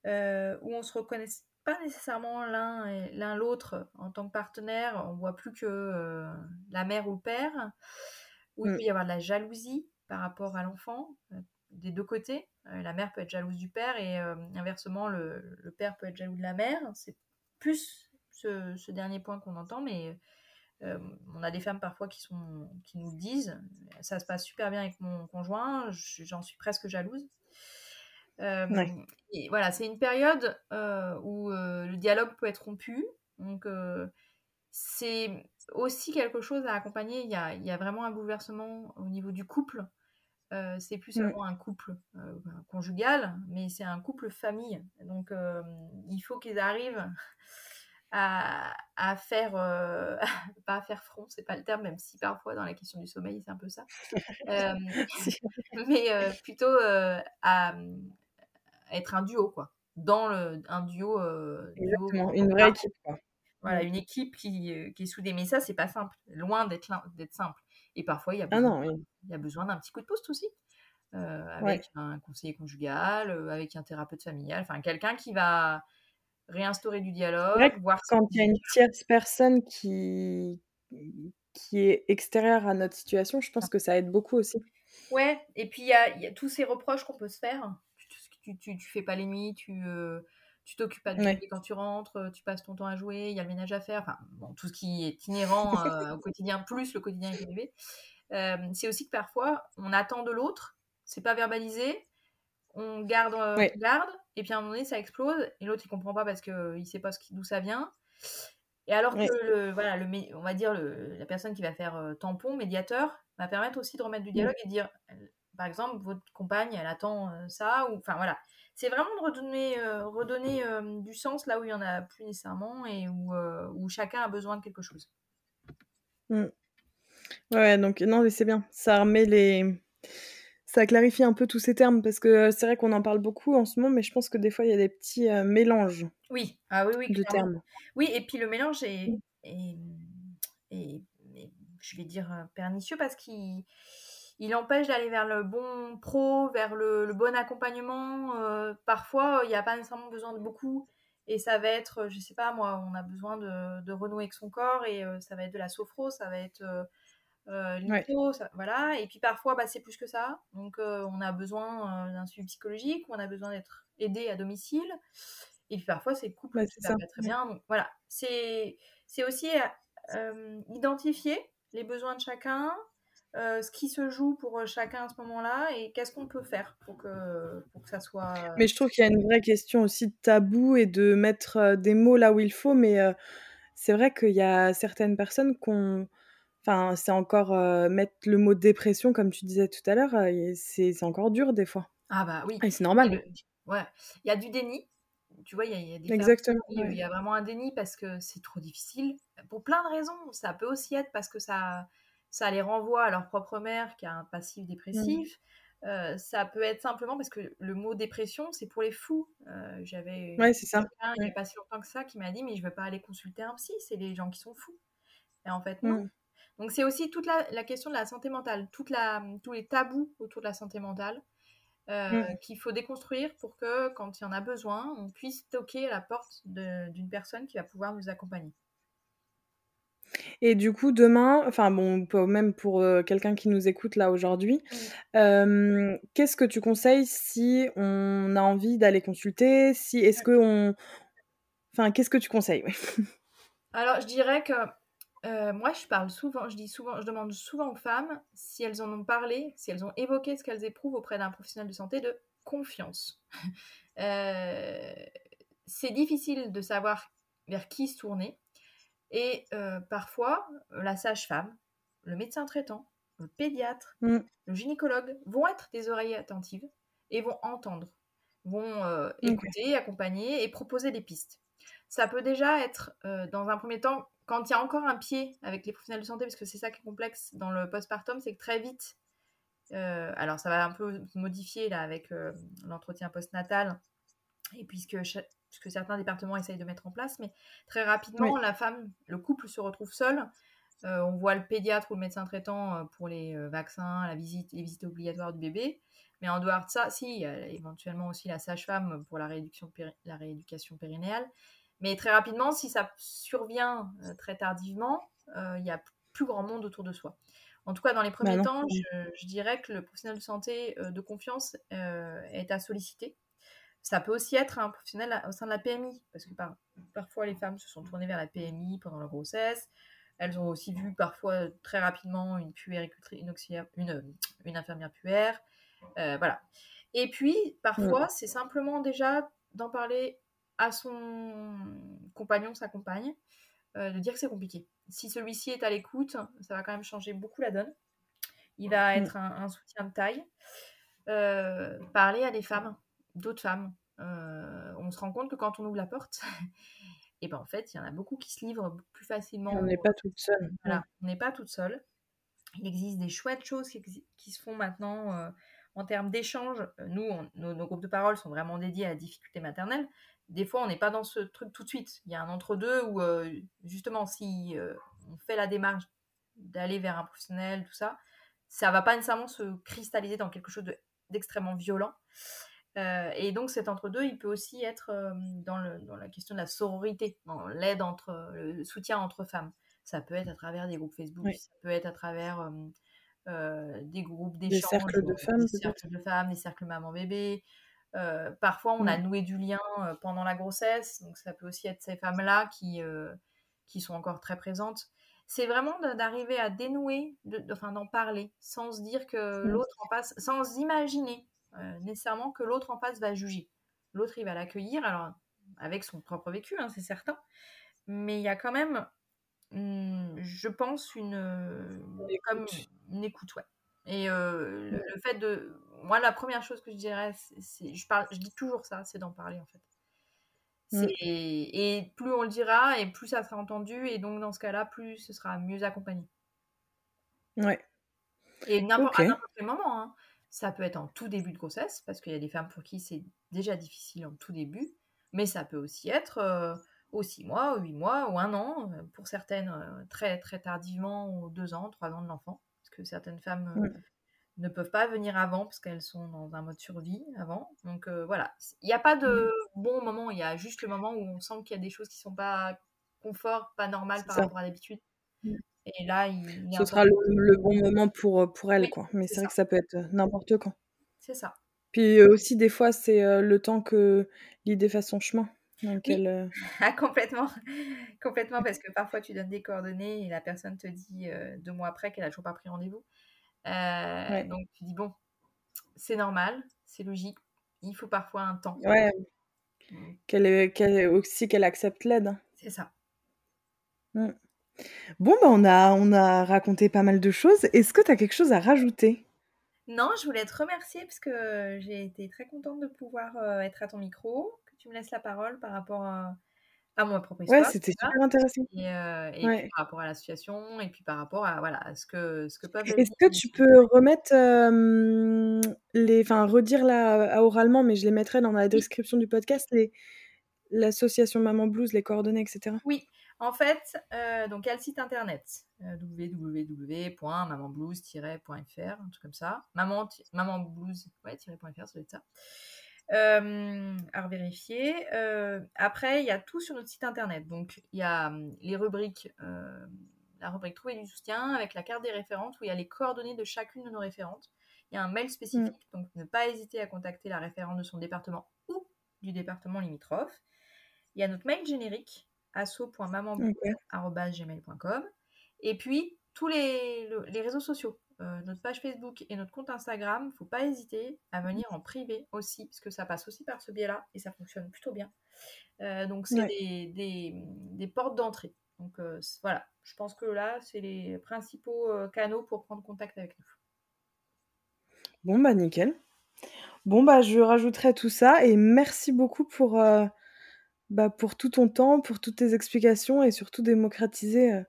où on se reconnaît pas nécessairement l'un et l'un l'autre en tant que partenaire. On voit plus que euh, la mère ou le père. Où il mm. peut y avoir de la jalousie par rapport à l'enfant euh, des deux côtés. Euh, la mère peut être jalouse du père et inversement le, le, père peut être jaloux de la mère. C'est plus ce, ce, dernier point qu'on entend, mais on a des femmes parfois qui, sont, qui nous disent ça se passe super bien avec mon conjoint, j'en suis presque jalouse et voilà, c'est une période où le dialogue peut être rompu. Donc, c'est aussi quelque chose à accompagner. Il y a, il y a vraiment un bouleversement au niveau du couple. C'est plus seulement un couple conjugal, mais c'est un couple famille. Donc, il faut qu'ils arrivent à, à faire, pas à faire front, c'est pas le terme, même si parfois dans la question du sommeil, c'est un peu ça. mais plutôt à, être un duo, quoi. Dans le, un duo. Euh, une vraie équipe, quoi. Voilà, une équipe qui, euh, qui est soudée. Mais ça, c'est pas simple. Loin d'être simple. Et parfois, il y a ah besoin, il y a besoin d'un petit coup de pouce aussi. Euh, avec un conseiller conjugal, avec un thérapeute familial, enfin quelqu'un qui va réinstaurer du dialogue, voir quand il y a une tierce personne qui qui est extérieure à notre situation, je pense que ça aide beaucoup aussi. Ouais, et puis il y a, y a, tous ces reproches qu'on peut se faire tu, tu, fais pas les nuits, tu euh, tu t'occupes pas de bébé quand tu rentres, euh, tu passes ton temps à jouer, il y a le ménage à faire, enfin bon, tout ce qui est inhérent euh, au quotidien, plus le quotidien avec bébé. c'est aussi que parfois on attend de l'autre, c'est pas verbalisé, on garde, garde, et puis à un moment donné ça explose, et l'autre il comprend pas parce qu'il il sait pas d'où ça vient. Et alors que le, voilà, le, on va dire le, la personne qui va faire tampon, médiateur, va permettre aussi de remettre du dialogue et dire par exemple, votre compagne, elle attend euh, ça, ou enfin voilà. C'est vraiment de redonner, euh, redonner euh, du sens là où il y en a plus nécessairement et où, où chacun a besoin de quelque chose. Mmh. Ouais, donc non, c'est bien. Ça remet les. Ça clarifie un peu tous ces termes parce que c'est vrai qu'on en parle beaucoup en ce moment, mais je pense que des fois il y a des petits mélanges. Oui, ah oui, oui. De termes. Oui, et puis le mélange est, est, est je vais dire pernicieux parce qu'il il empêche d'aller vers le bon pro, vers le, bon accompagnement. Euh, parfois, il n'y a pas nécessairement besoin de beaucoup. Et ça va être, je sais pas moi, on a besoin de, de renouer avec son corps et ça va être de la sophro, ça va être euh, voilà. Et puis parfois, bah, c'est plus que ça. Donc, on a besoin d'un suivi psychologique, on a besoin d'être aidé à domicile. Et puis parfois, c'est couple ouais, ça va très bien. Donc, voilà. C'est aussi identifier les besoins de chacun, euh, ce qui se joue pour euh, chacun à ce moment-là et qu'est-ce qu'on peut faire pour que, pour que ça soit. Mais je trouve qu'il y a une vraie question aussi de tabou et de mettre euh, des mots là où il faut, mais c'est vrai qu'il y a certaines personnes qu'on. Enfin, c'est encore mettre le mot dépression, comme tu disais tout à l'heure, c'est encore dur des fois. Ah bah oui. Et c'est normal. Ouais, il y a du déni. Tu vois, il y a, des Exactement. Il y a vraiment un déni parce que c'est trop difficile. Pour plein de raisons. Ça peut aussi être parce que ça ça les renvoie à leur propre mère qui a un passif dépressif. Mmh. Euh, ça peut être simplement parce que le mot dépression, c'est pour les fous. Euh, j'avais ouais, c'est ça. il n'y a pas si longtemps que ça qui m'a dit mais je ne veux pas aller consulter un psy, c'est les gens qui sont fous. Et en fait, non. Mmh. Donc c'est aussi toute la, question de la santé mentale, toute la, tous les tabous autour de la santé mentale euh, mmh. qu'il faut déconstruire pour que quand il y en a besoin, on puisse toquer à la porte d'une personne qui va pouvoir nous accompagner. Et du coup, demain, enfin bon, même pour quelqu'un qui nous écoute là aujourd'hui, mmh. qu'est-ce que tu conseilles si on a envie d'aller consulter? Si est-ce que on, enfin, qu'est-ce que tu conseilles? Alors, je dirais que moi, je parle souvent, je dis souvent, je demande souvent aux femmes si elles en ont parlé, si elles ont évoqué ce qu'elles éprouvent auprès d'un professionnel de santé de confiance. c'est difficile de savoir vers qui se tourner. Et euh, parfois, la sage-femme, le médecin traitant, le pédiatre, mm. le gynécologue vont être des oreilles attentives et vont entendre, vont euh, écouter, accompagner et proposer des pistes. Ça peut déjà être, euh, dans un premier temps, quand il y a encore un pied avec les professionnels de santé, parce que c'est ça qui est complexe dans le postpartum, c'est que très vite, alors ça va un peu se modifier là avec l'entretien postnatal, et puisque ce que certains départements essayent de mettre en place, mais très rapidement, la femme, le couple se retrouve seul. Euh, on voit le pédiatre ou le médecin traitant euh, pour les euh, vaccins, la visite, les visites obligatoires du bébé. Mais en dehors de ça, si, éventuellement aussi la sage-femme pour la, la rééducation périnéale. Mais très rapidement, si ça survient très tardivement, il y a plus grand monde autour de soi. En tout cas, dans les bah premiers temps, je, je, dirais que le professionnel de santé de confiance est à solliciter ça peut aussi être un professionnel au sein de la PMI, parce que parfois les femmes se sont tournées vers la PMI pendant leur grossesse. Elles ont aussi vu parfois très rapidement une puéricultrice, une, une, infirmière puère. Euh, voilà. Et puis, parfois, c'est simplement déjà d'en parler à son compagnon, sa compagne, euh, de dire que c'est compliqué. Si celui-ci est à l'écoute, ça va quand même changer beaucoup la donne. Il va être un, soutien de taille. Euh, parler à des femmes d'autres femmes. Euh, on se rend compte que quand on ouvre la porte, et ben en fait, il y en a beaucoup qui se livrent plus facilement. On n'est pas toute seule. Voilà, on n'est pas toute seule. Il existe des chouettes choses qui, se font maintenant euh, en termes d'échange. Nous, nos, groupes de parole sont vraiment dédiés à la difficulté maternelle. Des fois, on n'est pas dans ce truc tout de suite. Il y a un entre-deux où, euh, justement, si on fait la démarche d'aller vers un professionnel, tout ça, ça va pas nécessairement se cristalliser dans quelque chose d'extrêmement violent. Euh, et donc cet entre-deux, il peut aussi être euh, dans, le, dans, la question de la sororité, dans l'aide entre, le soutien entre femmes. Ça peut être à travers des groupes Facebook, ça peut être à travers euh, des groupes d'échange, des cercles de femmes, des cercles de femmes, des cercles maman-bébé. parfois, on a noué du lien pendant la grossesse, donc ça peut aussi être ces femmes-là qui, qui sont encore très présentes. C'est vraiment d'arriver à dénouer, de, enfin d'en parler, sans se dire que mmh. l'autre en passe, sans imaginer nécessairement que l'autre en face va juger. L'autre, il va l'accueillir, alors avec son propre vécu, hein, c'est certain, mais il y a quand même, hmm, je pense, une, écoute. Comme une écoute, ouais. Et euh, le, fait de. Moi, la première chose que je dirais, c'est. Je, parle, je dis toujours ça, c'est d'en parler, en fait. Mm. Et plus on le dira, et plus ça sera entendu, et donc dans ce cas-là, plus ce sera mieux accompagné. Ouais. Et n'importe à n'importe quel moment. Hein. Ça peut être en tout début de grossesse, parce qu'il y a des femmes pour qui c'est déjà difficile en tout début, mais ça peut aussi être euh, aux 6 mois, aux 8 mois, ou un an, euh, pour certaines euh, très très tardivement, aux 2 ans, 3 ans de l'enfant, parce que certaines femmes ne peuvent pas venir avant parce qu'elles sont dans un mode survie avant. Donc voilà, il n'y a pas de bon moment, il y a juste le moment où on sent qu'il y a des choses qui sont pas confort, pas normales par rapport à l'habitude. Mmh. Et là, il, ce sera le, bon moment pour, pour elle, quoi. Mais c'est vrai que ça peut être n'importe quand. C'est ça. Puis aussi, des fois, c'est le temps que l'idée fasse son chemin. Donc ah, complètement. complètement, parce que parfois tu donnes des coordonnées et la personne te dit deux mois après qu'elle a toujours pas pris rendez-vous. Donc tu dis, bon, c'est normal, c'est logique, il faut parfois un temps. Ouais. Qu'elle, aussi qu'elle accepte l'aide. Hein. C'est ça. Mmh. Bon, bah on, a, on a raconté pas mal de choses. Est-ce que tu as quelque chose à rajouter? Non, je voulais te remercier parce que j'ai été très contente de pouvoir euh, être à ton micro, que tu me laisses la parole par rapport à, à mon propre histoire. Ouais, c'était super intéressant. Et, euh, par rapport à la situation, et puis par rapport à, voilà, ce que, ce que peuvent Est-ce que tu peux remettre les. Enfin, redire là oralement, mais je les mettrai dans la description du podcast, les l'association Maman Blues, les coordonnées, etc. Oui, en fait, euh, donc il y a le site internet euh, www.mamanblues-fr, un truc comme ça. Maman, maman blues, ouais, .fr, ça doit être ça. Euh, à vérifier. Après, il y a tout sur notre site internet. Donc, il y a les rubriques, la rubrique Trouver du soutien avec la carte des référentes où il y a les coordonnées de chacune de nos référentes. Il y a un mail spécifique, mm. donc ne pas hésiter à contacter la référente de son département ou du département limitrophe. Il y a notre mail générique asso.mamanblue.gmail.com et puis tous les, les réseaux sociaux, euh, notre page Facebook et notre compte Instagram, faut pas hésiter à venir en privé aussi, parce que ça passe aussi par ce biais-là et ça fonctionne plutôt bien. Euh, donc c'est des, des, des, portes d'entrée. Donc euh, voilà, je pense que là, c'est les principaux canaux pour prendre contact avec nous. Bon bah nickel. Bon bah je rajouterai tout ça et merci beaucoup pour bah, pour tout ton temps, pour toutes tes explications et surtout démocratiser euh,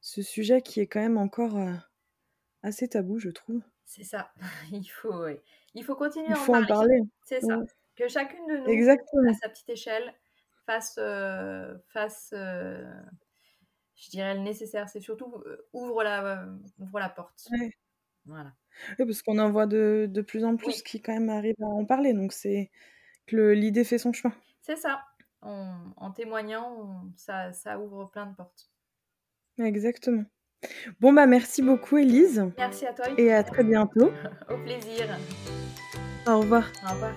ce sujet qui est quand même encore euh, assez tabou, je trouve. C'est ça. Il faut, il faut continuer à en parler. parler. C'est ça. Que chacune de nous, Exactement. à sa petite échelle, fasse, euh, fasse je dirais, le nécessaire. C'est surtout ouvre, la, ouvre la porte. Voilà. Oui, parce qu'on en voit de, de, plus en plus qui quand même arrivent à en parler. Donc c'est que l'idée fait son chemin. C'est ça en, témoignant, ça, ça, ouvre plein de portes. Exactement. Bon, bah merci beaucoup, Elise. Merci à toi. Et à très bientôt. Au plaisir. Au revoir. Au revoir.